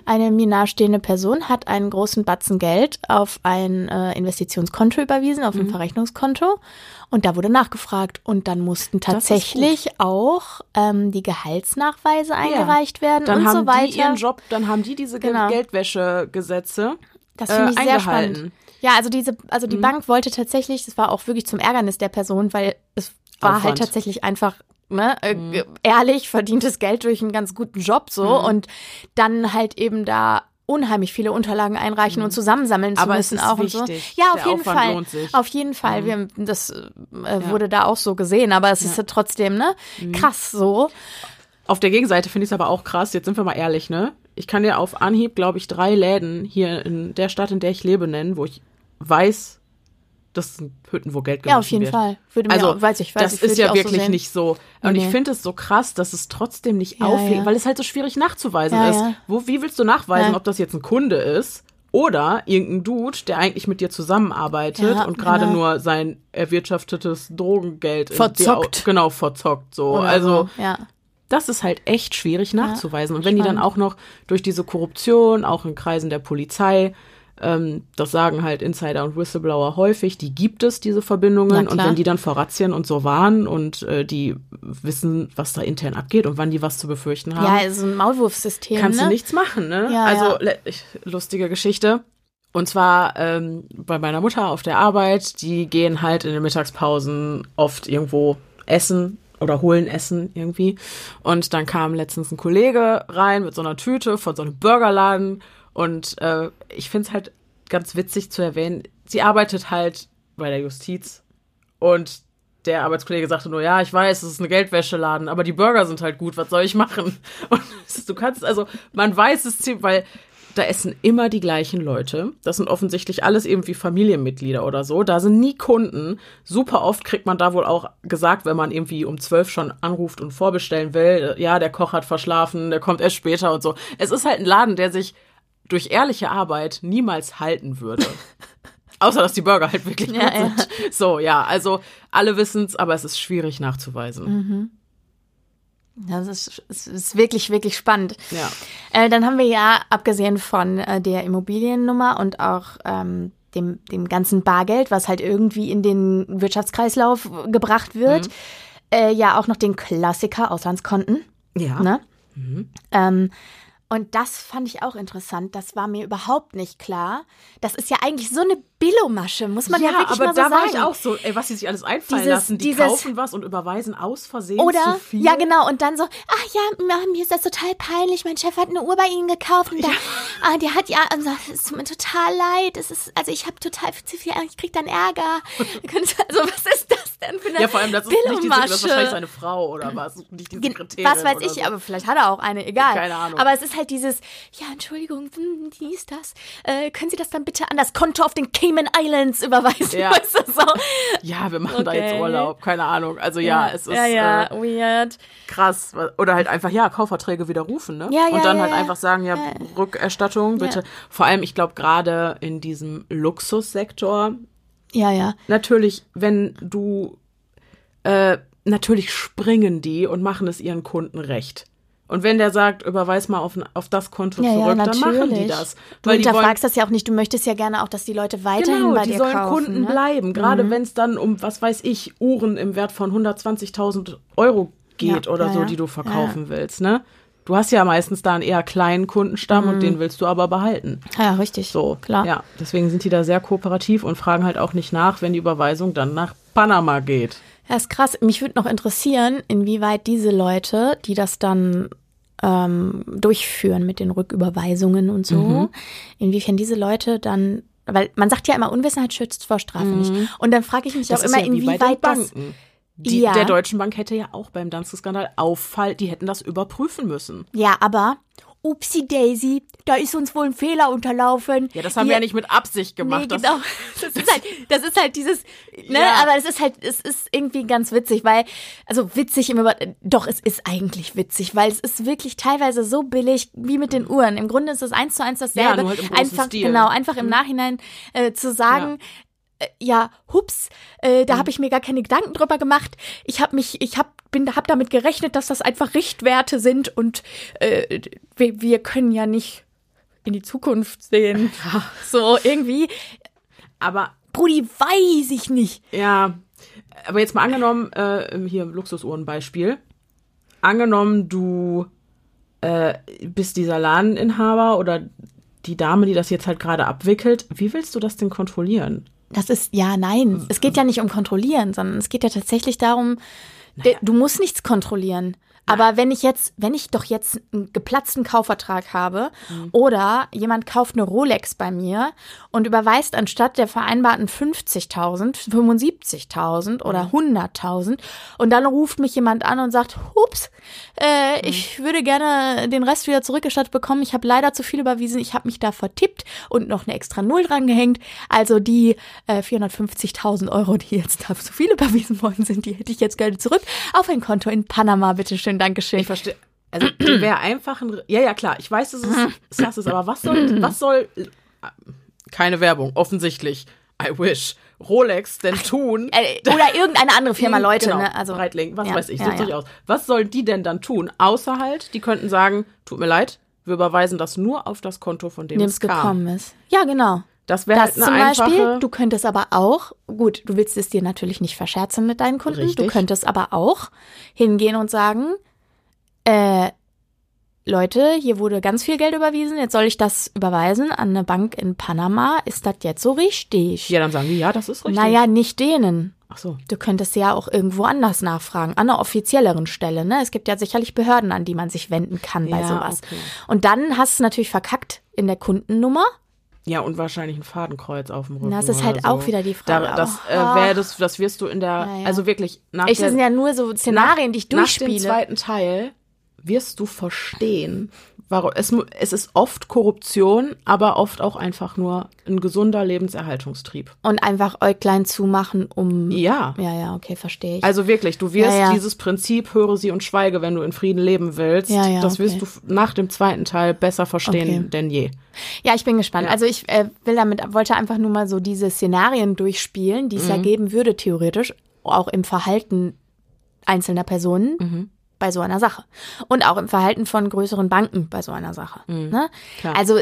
Eine mir nahestehende Person hat einen großen Batzen Geld auf ein äh, Investitionskonto überwiesen, auf ein Verrechnungskonto. Und da wurde nachgefragt. Und dann mussten tatsächlich auch ähm, die Gehaltsnachweise eingereicht werden Dann und haben so weiter. die ihren Job, dann haben die diese Ge- Genau. Geldwäschegesetze Das äh, finde ich sehr eingehalten. spannend. Ja, also diese, also die Bank wollte tatsächlich, das war auch wirklich zum Ärgernis der Person, weil es war Aufwand. halt tatsächlich einfach ne, äh, ehrlich verdientes Geld durch einen ganz guten Job so und dann halt eben da unheimlich viele Unterlagen einreichen und zusammensammeln zu Aber müssen auch und so. wichtig. Ja, auf Der jeden Aufwand Fall. Auf jeden Fall. Wir, das äh, wurde da auch so gesehen, aber es ist ja trotzdem ne krass so. Auf der Gegenseite finde ich es aber auch krass, jetzt sind wir mal ehrlich, ne? Ich kann dir auf Anhieb, glaube ich, drei Läden hier in der Stadt, in der ich lebe, nennen, wo ich weiß, das sind Hütten, wo Geld Ja, auf jeden wird. Fall. Würde Also, auch, weiß ich, weiß das ich, ist ja so wirklich sehen. nicht so. Und Nee. ich finde es so krass, dass es trotzdem nicht Ja, auffällt, ja. weil es halt so schwierig nachzuweisen Ja, ist. ja. Wo, wie willst du nachweisen, Ja. ob das jetzt ein Kunde ist oder irgendein Dude, der eigentlich mit dir zusammenarbeitet Ja, und gerade genau. nur sein erwirtschaftetes Drogengeld Verzockt. Genau, verzockt so. Oder also so. ja. das ist halt echt schwierig nachzuweisen. Und wenn die dann spannend. auch noch durch diese Korruption, auch in Kreisen der Polizei, ähm, das sagen halt Insider und Whistleblower häufig, die gibt es, diese Verbindungen. Und wenn die dann vor Razzien und so waren und äh, die wissen, was da intern abgeht und wann die was zu befürchten haben, Ja, so ein Maulwurfsystem. kannst ne? du nichts machen, ne? Ja, also ja. lustige Geschichte. Und zwar ähm, bei meiner Mutter auf der Arbeit, die gehen halt in den Mittagspausen oft irgendwo essen oder holen Essen irgendwie. Und dann kam letztens ein Kollege rein mit so einer Tüte von so einem Burgerladen. Und äh, ich finde es halt ganz witzig zu erwähnen, sie arbeitet halt bei der Justiz und der Arbeitskollege sagte nur, ja, ich weiß, es ist ein Geldwäscheladen, aber die Burger sind halt gut, was soll ich machen? Und du kannst, also, man weiß es ziemlich, weil da essen immer die gleichen Leute. Das sind offensichtlich alles irgendwie Familienmitglieder oder so. Da sind nie Kunden. Super oft kriegt man da wohl auch gesagt, wenn man irgendwie um zwölf schon anruft und vorbestellen will, ja, der Koch hat verschlafen, der kommt erst später und so. Es ist halt ein Laden, der sich durch ehrliche Arbeit niemals halten würde. Außer, dass die Burger halt wirklich Ja, gut ja. sind. So, ja, also alle wissen's, aber es ist schwierig nachzuweisen. Mhm. Das ist, es ist wirklich, wirklich spannend. Ja. Äh, dann haben wir ja, abgesehen von äh, der Immobiliennummer und auch ähm, dem, dem ganzen Bargeld, was halt irgendwie in den Wirtschaftskreislauf gebracht wird, Mhm. äh, ja auch noch den Klassiker Auslandskonten. Ja. Ne? Mhm. Ähm, und das fand ich auch interessant. Das war mir überhaupt nicht klar. Das ist ja eigentlich so eine Billomasche, muss man ja, wirklich aber mal so da sagen. war ich auch so, ey, was sie sich alles einfallen Dieses- lassen. Die dieses- kaufen was und überweisen aus Versehen Oder, zu viel. ja genau, und dann so, ach ja, mir ist das total peinlich, mein Chef hat eine Uhr bei Ihnen gekauft und da, ah, der hat ja, also, es tut mir total leid, es ist, also ich habe total zu viel, ich krieg dann Ärger. Also was ist das denn für eine Ja, vor allem, das ist nicht diese, das ist wahrscheinlich seine Frau oder was, nicht diese Sekretärin Was weiß ich, so. aber vielleicht hat er auch eine, egal. Keine Ahnung. Aber es ist halt dieses, ja, Entschuldigung, hm, wie ist das? Äh, können Sie das dann bitte an das Konto auf den Cayman Islands überweisen? Ja. Weißt du, so. Ja, wir machen da Okay. jetzt Urlaub, keine Ahnung. Also ja, es ist ja, ja, Äh, weird. krass. Oder halt einfach, ja, Kaufverträge widerrufen, ne? Ja, ja, Und dann ja, halt ja. einfach sagen, ja, Rückerstattung, bitte. Vor allem, ich glaube, gerade in diesem Luxussektor, Ja, ja. natürlich, wenn du, äh, natürlich springen die und machen es ihren Kunden recht. Und wenn der sagt, überweis mal auf, auf das Konto Ja, ja, zurück, dann machen die das. Du Weil die hinterfragst das ja auch nicht. Du möchtest ja gerne auch, dass die Leute weiterhin genau, bei die dir sollen kaufen. Kunden ne? bleiben. Gerade wenn es dann um, was weiß ich, Uhren im Wert von 120.000 Euro geht Ja, oder ja, so, ja. die du verkaufen willst, ne? Du hast ja meistens da einen eher kleinen Kundenstamm und den willst du aber behalten. Ja, ja, richtig. So, klar. Ja, deswegen sind die da sehr kooperativ und fragen halt auch nicht nach, wenn die Überweisung dann nach Panama geht. Ja, ist krass. Mich würde noch interessieren, inwieweit diese Leute, die das dann ähm, durchführen mit den Rücküberweisungen und so, Mhm. inwiefern diese Leute dann, weil man sagt ja immer, Unwissenheit schützt vor Strafe nicht. Und dann frage ich mich Mhm. Das auch immer, ja inwieweit das. Die, Ja. Der Deutschen Bank hätte ja auch beim Danske-Skandal Auffall, die hätten das überprüfen müssen. Ja, aber. Upsi Daisy, da ist uns wohl ein Fehler unterlaufen. Ja, das haben Die- wir ja nicht mit Absicht gemacht. Nee, das- genau. Das ist halt, das ist halt dieses, ne, Ja. aber es ist halt, es ist irgendwie ganz witzig, weil, also witzig im Über, doch, es ist eigentlich witzig, weil es ist wirklich teilweise so billig wie mit den Uhren. Im Grunde ist es eins zu eins dasselbe. Ja, nur halt im einfach, Stil. Mhm. genau, einfach im Nachhinein äh, zu sagen, äh, ja, hups, äh, Mhm. da habe ich mir gar keine Gedanken drüber gemacht. Ich habe mich, ich habe bin, hab damit gerechnet, dass das einfach Richtwerte sind und äh, wir, wir können ja nicht in die Zukunft sehen. So irgendwie. Aber Brudi, weiß ich nicht. ja, aber jetzt mal angenommen, äh, hier Luxusuhrenbeispiel. Angenommen, du äh, bist dieser Ladeninhaber oder die Dame, die das jetzt halt gerade abwickelt. Wie willst du das denn kontrollieren? Das ist, ja, nein. Es geht ja nicht um kontrollieren, sondern es geht ja tatsächlich darum, de- du musst nichts kontrollieren. Aber wenn ich jetzt, wenn ich doch jetzt einen geplatzten Kaufvertrag habe oder jemand kauft eine Rolex bei mir und überweist anstatt der vereinbarten 50.000, 75.000 oder 100.000 und dann ruft mich jemand an und sagt, hups, äh, ich würde gerne den Rest wieder zurückgestattet bekommen. Ich habe leider zu viel überwiesen. Ich habe mich da vertippt und noch eine extra Null dran gehängt. Also die äh, 450.000 Euro, die jetzt da zu viel überwiesen worden sind, die hätte ich jetzt gerne zurück auf ein Konto in Panama. Bitteschön, Dankeschön. Ich verstehe. Also die wäre einfach ein. Ja, ja, klar. Ich weiß, dass es das ist, aber was soll, was soll. Keine Werbung, offensichtlich. I wish. Rolex denn tun? Äh, oder irgendeine andere Firma, Leute. Genau, ne? Also, Breitling, was ja, weiß ich, ja, ja. aus. Was sollen die denn dann tun? Außer halt, die könnten sagen, tut mir leid, wir überweisen das nur auf das Konto, von dem dem es kam. gekommen ist. Ja, genau. Das wäre Das halt eine zum Beispiel, einfache. du könntest aber auch, gut, du willst es dir natürlich nicht verscherzen mit deinen Kunden, du Richtig. könntest aber auch hingehen und sagen, äh, Leute, hier wurde ganz viel Geld überwiesen, jetzt soll ich das überweisen an eine Bank in Panama. Ist das jetzt so richtig? ja, dann sagen die, ja, das ist richtig. naja, nicht denen. Ach so. Du könntest ja auch irgendwo anders nachfragen, an einer offizielleren Stelle. Ne? Es gibt ja sicherlich Behörden, an die man sich wenden kann bei Ja, sowas. okay. Und dann hast du es natürlich verkackt in der Kundennummer. Ja, und wahrscheinlich ein Fadenkreuz auf dem Rücken. Das ist halt so. auch wieder die Frage. Da, das äh, das, das wirst du in der, Ja, ja. also wirklich nach Ich, das sind ja nur so Szenarien, die ich nach dem durchspiele. zweiten Teil wirst du verstehen, warum es, es ist oft Korruption, aber oft auch einfach nur ein gesunder Lebenserhaltungstrieb. Und einfach Äuglein zumachen, um. Ja. Ja, ja, okay, verstehe ich. Also wirklich, du wirst Ja, ja. dieses Prinzip höre sie und schweige, wenn du in Frieden leben willst. Ja, ja, das okay. wirst du nach dem zweiten Teil besser verstehen Okay. denn je. ja, ich bin gespannt. Ja. Also ich äh, will damit, wollte einfach nur mal so diese Szenarien durchspielen, die es Mhm. ja geben würde, theoretisch, auch im Verhalten einzelner Personen. Mhm. Bei so einer Sache. Und auch im Verhalten von größeren Banken bei so einer Sache. Ne? Mhm. Klar. Also,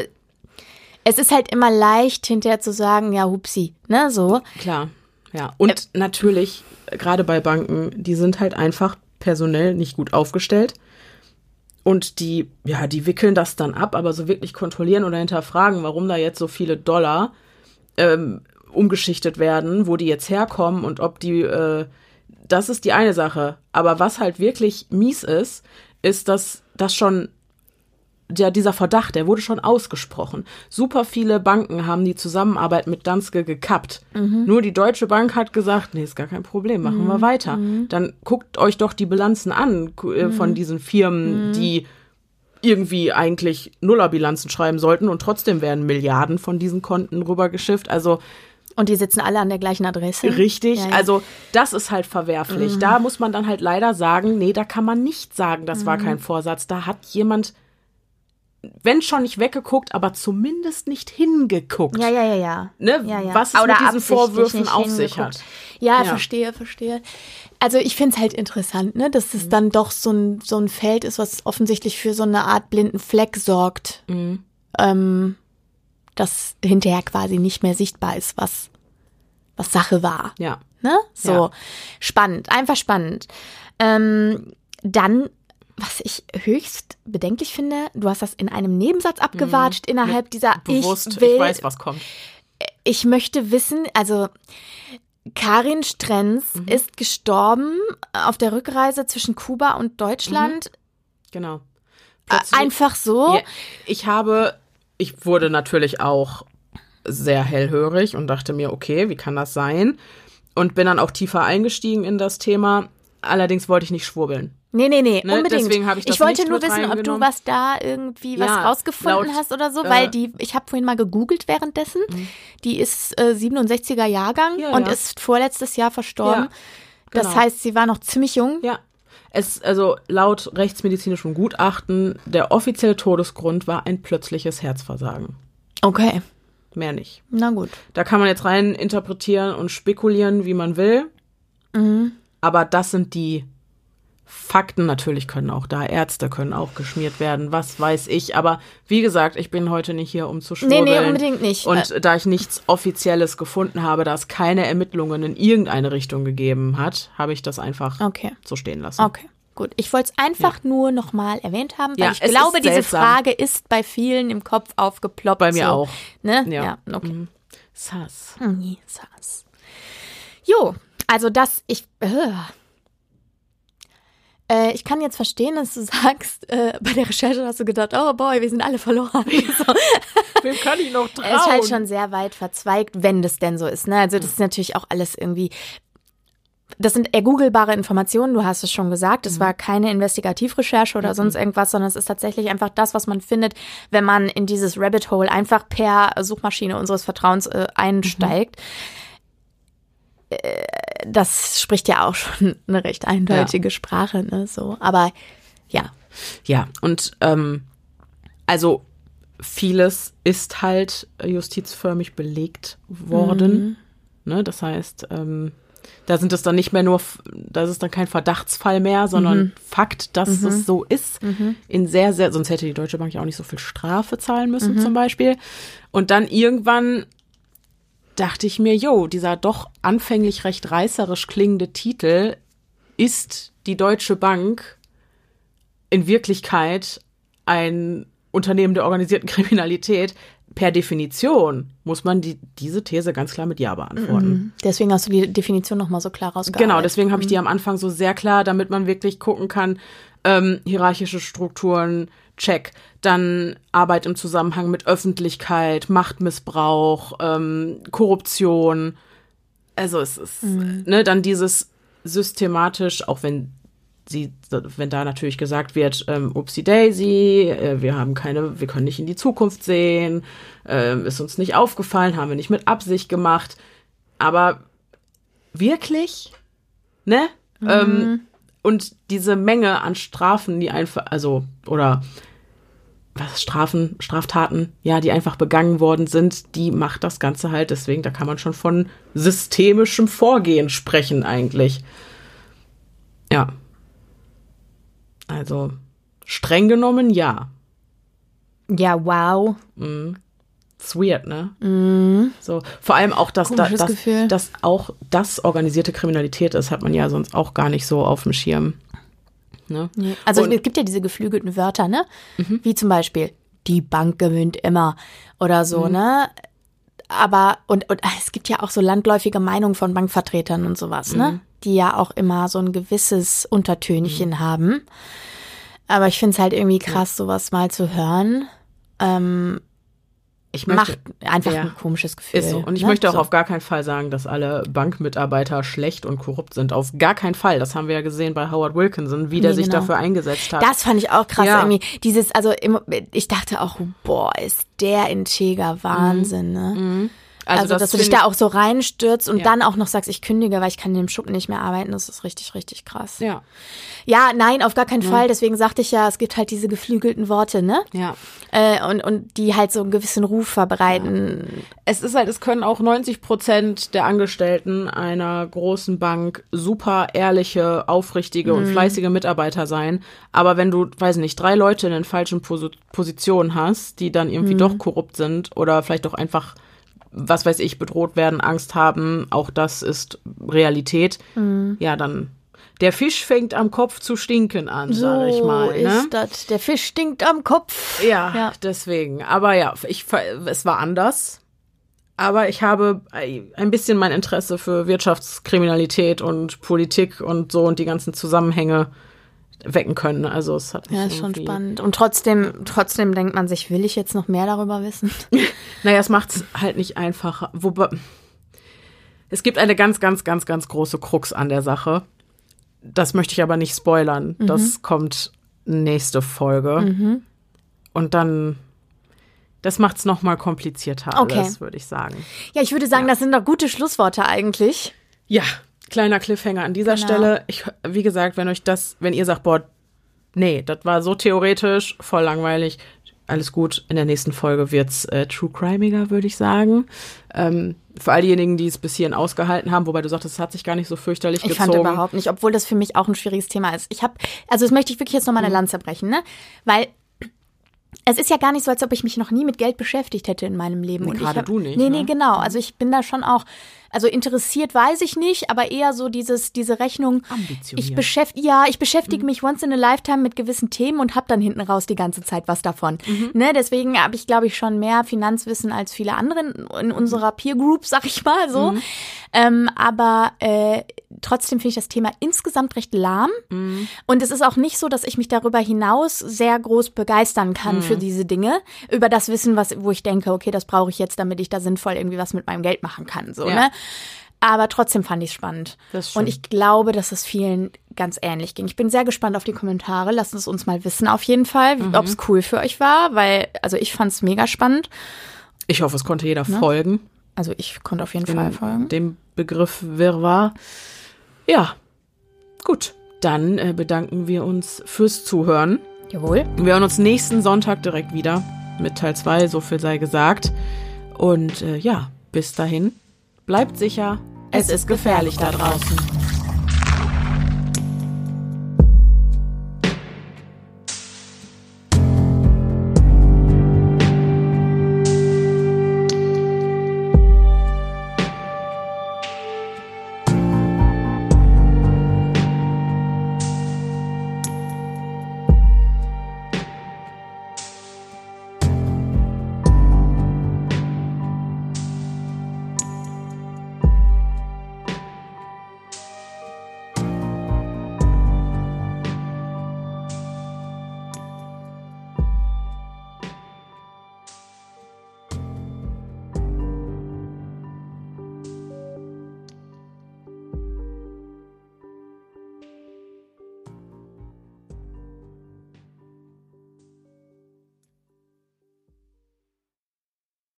es ist halt immer leicht, hinterher zu sagen, ja, hupsi, ne, so. Klar, ja. Und natürlich, äh, gerade bei Banken, die sind halt einfach personell nicht gut aufgestellt. Und die, ja, die wickeln das dann ab, aber so wirklich kontrollieren oder hinterfragen, warum da jetzt so viele Dollar ähm, umgeschichtet werden, wo die jetzt herkommen und ob die, äh, das ist die eine Sache. Aber was halt wirklich mies ist, ist, dass das schon der, dieser Verdacht, der wurde schon ausgesprochen. Super viele Banken haben die Zusammenarbeit mit Danske gekappt. Nur die Deutsche Bank hat gesagt, nee, ist gar kein Problem, machen wir weiter. Dann guckt euch doch die Bilanzen an äh, von diesen Firmen, die irgendwie eigentlich Nullerbilanzen schreiben sollten und trotzdem werden Milliarden von diesen Konten rübergeschifft. Also Und die sitzen alle an der gleichen Adresse. Richtig, Ja, ja. also das ist halt verwerflich. Da muss man dann halt leider sagen, nee, da kann man nicht sagen, das war kein Vorsatz. Da hat jemand, wenn schon nicht weggeguckt, aber zumindest nicht hingeguckt. Ja, ja, ja, ja. Ne, ja, ja. was es Oder mit diesen Vorwürfen auf sich hat. Ja, verstehe, verstehe. Also ich finde es halt interessant, ne, dass Mhm. es dann doch so ein, so ein Feld ist, was offensichtlich für so eine Art blinden Fleck sorgt, Mhm. ähm, das hinterher quasi nicht mehr sichtbar ist, was, was Sache war. Ja. Ne? So Ja. spannend, einfach spannend. Ähm, dann, was ich höchst bedenklich finde, du hast das in einem Nebensatz abgewatscht innerhalb dieser Mhm. Bewusst, ich ich, will, weiß, was kommt. ich möchte wissen, also Karin Strenz ist gestorben auf der Rückreise zwischen Kuba und Deutschland. Genau. Äh, Plötzlich- Einfach so. Ja, ich habe, ich wurde natürlich auch sehr hellhörig und dachte mir, okay, wie kann das sein? Und bin dann auch tiefer eingestiegen in das Thema. Allerdings wollte ich nicht schwurbeln. Nee, nee, nee, Ne, unbedingt. deswegen habe ich das wollte nicht nur wissen, ob du was da irgendwie was Ja, rausgefunden laut, hast oder so, äh, weil die, ich habe vorhin mal gegoogelt währenddessen. Die ist äh, 67er Jahrgang Ja, und ja. ist vorletztes Jahr verstorben. Ja, Das genau. heißt, sie war noch ziemlich jung. Ja. Es, also laut rechtsmedizinischem Gutachten, der offizielle Todesgrund war ein plötzliches Herzversagen. Okay, Mehr nicht. na gut. Da kann man jetzt rein interpretieren und spekulieren, wie man will. Mhm. Aber das sind die Fakten. Natürlich können auch da Ärzte, können auch geschmiert werden, was weiß ich. Aber wie gesagt, ich bin heute nicht hier, um zu schwurbeln. Nee, nee, unbedingt nicht. Und da ich nichts Offizielles gefunden habe, da es keine Ermittlungen in irgendeine Richtung gegeben hat, habe ich das einfach Okay. so stehen lassen. Okay, gut. Ich wollte es einfach nur nochmal erwähnt haben, weil Ja, ich glaube, diese. Frage ist bei vielen im Kopf aufgeploppt. Bei mir so. auch. Ne? Ja. Ja, okay. Mhm. Sass. Mhm, saß. Jo, also das, ich, äh. Äh, ich kann jetzt verstehen, dass du sagst, äh, bei der Recherche hast du gedacht, oh boy, wir sind alle verloren. So. Wem kann ich noch trauen? Es ist halt schon sehr weit verzweigt, wenn das denn so ist. Ne? Also das ist natürlich auch alles irgendwie. Das sind ergoogelbare Informationen, du hast es schon gesagt. Es war keine Investigativrecherche oder sonst irgendwas, sondern es ist tatsächlich einfach das, was man findet, wenn man in dieses Rabbit Hole einfach per Suchmaschine unseres Vertrauens äh, einsteigt. Äh, Das spricht ja auch schon eine recht eindeutige Sprache, ne? So. Aber ja. Ja, und ähm, also vieles ist halt justizförmig belegt worden. Ne, das heißt, ähm, da sind es dann nicht mehr nur, da ist dann kein Verdachtsfall mehr, sondern Fakt, dass es so ist. In sehr, sehr, sonst hätte die Deutsche Bank ja auch nicht so viel Strafe zahlen müssen, zum Beispiel. Und dann irgendwann dachte ich mir, jo, dieser doch anfänglich recht reißerisch klingende Titel ist die Deutsche Bank in Wirklichkeit ein Unternehmen der organisierten Kriminalität. Per Definition muss man die, diese These ganz klar mit Ja beantworten. Deswegen hast du die Definition nochmal so klar rausgearbeitet. Genau, deswegen habe ich die am Anfang so sehr klar, damit man wirklich gucken kann, ähm, hierarchische Strukturen, check. Dann Arbeit im Zusammenhang mit Öffentlichkeit, Machtmissbrauch, ähm, Korruption. Also es ist, ne, dann dieses systematisch, auch wenn sie, wenn da natürlich gesagt wird, ähm, Upsi Daisy, äh, wir haben keine, wir können nicht in die Zukunft sehen, ähm, ist uns nicht aufgefallen, haben wir nicht mit Absicht gemacht. Aber wirklich, ne? Ähm, und diese Menge an Strafen, die einfach, also, oder was Strafen, Straftaten, ja, die einfach begangen worden sind, die macht das Ganze halt. Deswegen, da kann man schon von systemischem Vorgehen sprechen, eigentlich. Ja. Also, streng genommen, ja. Ja, wow. It's weird, ne? So, vor allem auch, dass, da, dass, dass auch das organisierte Kriminalität ist, hat man ja sonst auch gar nicht so auf dem Schirm. Ne? Also Und- Mhm. es gibt ja diese geflügelten Wörter, ne? Wie zum Beispiel, die Bank gewinnt immer oder so, Mhm. ne? Aber, und, und es gibt ja auch so landläufige Meinungen von Bankvertretern und sowas, Mhm. ne? Die ja auch immer so ein gewisses Untertönchen haben. Aber ich finde es halt irgendwie krass, sowas mal zu hören. Ähm, Ich macht einfach ja. ein komisches Gefühl. Ist so. Und ich ne? möchte auch so. auf gar keinen Fall sagen, dass alle Bankmitarbeiter schlecht und korrupt sind. Auf gar keinen Fall. Das haben wir ja gesehen bei Howard Wilkinson, wie der Nee, sich genau. dafür eingesetzt hat. Das fand ich auch krass Ja. irgendwie. Dieses, also ich dachte auch, boah, ist der integer Wahnsinn, ne? Also, das dass du dich da auch so reinstürzt und Ja. dann auch noch sagst, ich kündige, weil ich kann in dem Schuppen nicht mehr arbeiten, das ist richtig, richtig krass. Ja. Ja, nein, auf gar keinen Fall. Deswegen sagte ich ja, es gibt halt diese geflügelten Worte, ne? Ja. Äh, und, und die halt so einen gewissen Ruf verbreiten. Es ist halt, es können auch 90 Prozent der Angestellten einer großen Bank super ehrliche, aufrichtige und fleißige Mitarbeiter sein. Aber wenn du, weiß nicht, drei Leute in den falschen Posi Positionen hast, die dann irgendwie doch korrupt sind oder vielleicht auch einfach, was weiß ich, bedroht werden, Angst haben, auch das ist Realität. Ja, dann der Fisch fängt am Kopf zu stinken an, sage ich mal. ist Ne? das. Der Fisch stinkt am Kopf. Ja, Ja. deswegen. Aber ja, ich, es war anders. Aber ich habe ein bisschen mein Interesse für Wirtschaftskriminalität und Politik und so und die ganzen Zusammenhänge wecken können. Also es hat Ja, ist schon spannend. Und trotzdem, trotzdem denkt man sich, will ich jetzt noch mehr darüber wissen? Naja, es macht's halt nicht einfacher. Wobei es gibt eine ganz, ganz, ganz, ganz große Krux an der Sache. Das möchte ich aber nicht spoilern. Mhm. Das kommt nächste Folge. Und dann, das macht's noch mal komplizierter Okay. würde ich sagen. Ja, ich würde sagen, das sind doch gute Schlussworte eigentlich. Ja, kleiner Cliffhanger an dieser Genau. Stelle. Ich, wie gesagt, wenn euch das, wenn ihr sagt, boah, nee, das war so theoretisch, voll langweilig, alles gut. In der nächsten Folge wird's äh, True Crimeiger, würde ich sagen. Ähm, für all diejenigen, die es bis hierhin ausgehalten haben, wobei du sagtest, es hat sich gar nicht so fürchterlich Ich gezogen. fand überhaupt nicht, obwohl das für mich auch ein schwieriges Thema ist. Ich habe, also das möchte ich wirklich jetzt nochmal Mhm. eine Lanze brechen, ne? Weil es ist ja gar nicht so, als ob ich mich noch nie mit Geld beschäftigt hätte in meinem Leben. Nee, Und ich gerade hab- du nicht, Nee, ne? nee, genau. Also ich bin da schon auch, also interessiert weiß ich nicht, aber eher so dieses, diese Rechnung. Ich beschäftige, ja, ich Mhm. beschäftige mich once in a lifetime mit gewissen Themen und habe dann hinten raus die ganze Zeit was davon. Mhm. Ne, deswegen habe ich, glaube ich, schon mehr Finanzwissen als viele andere in, Mhm. unserer Peer Group, sag ich mal so. Ähm, aber äh, trotzdem finde ich das Thema insgesamt recht lahm. Mhm. Und es ist auch nicht so, dass ich mich darüber hinaus sehr groß begeistern kann Mhm. für diese Dinge, über das Wissen, was, wo ich denke, okay, das brauche ich jetzt, damit ich da sinnvoll irgendwie was mit meinem Geld machen kann. So, Ja. ne? Aber trotzdem fand ich es spannend. Und ich glaube, dass es vielen ganz ähnlich ging. Ich bin sehr gespannt auf die Kommentare. Lasst es uns mal wissen, auf jeden Fall, Mhm. ob es cool für euch war, weil, also ich fand es mega spannend. Ich hoffe, es konnte jeder Ne? folgen. Also ich konnte auf jeden Fall folgen. Dem Begriff Wirrwarr. Ja, gut. Dann äh, bedanken wir uns fürs Zuhören. Jawohl. Wir hören uns nächsten Sonntag direkt wieder mit Teil 2, so viel sei gesagt. Und äh, ja, bis dahin, bleibt sicher, es, ist gefährlich da draußen.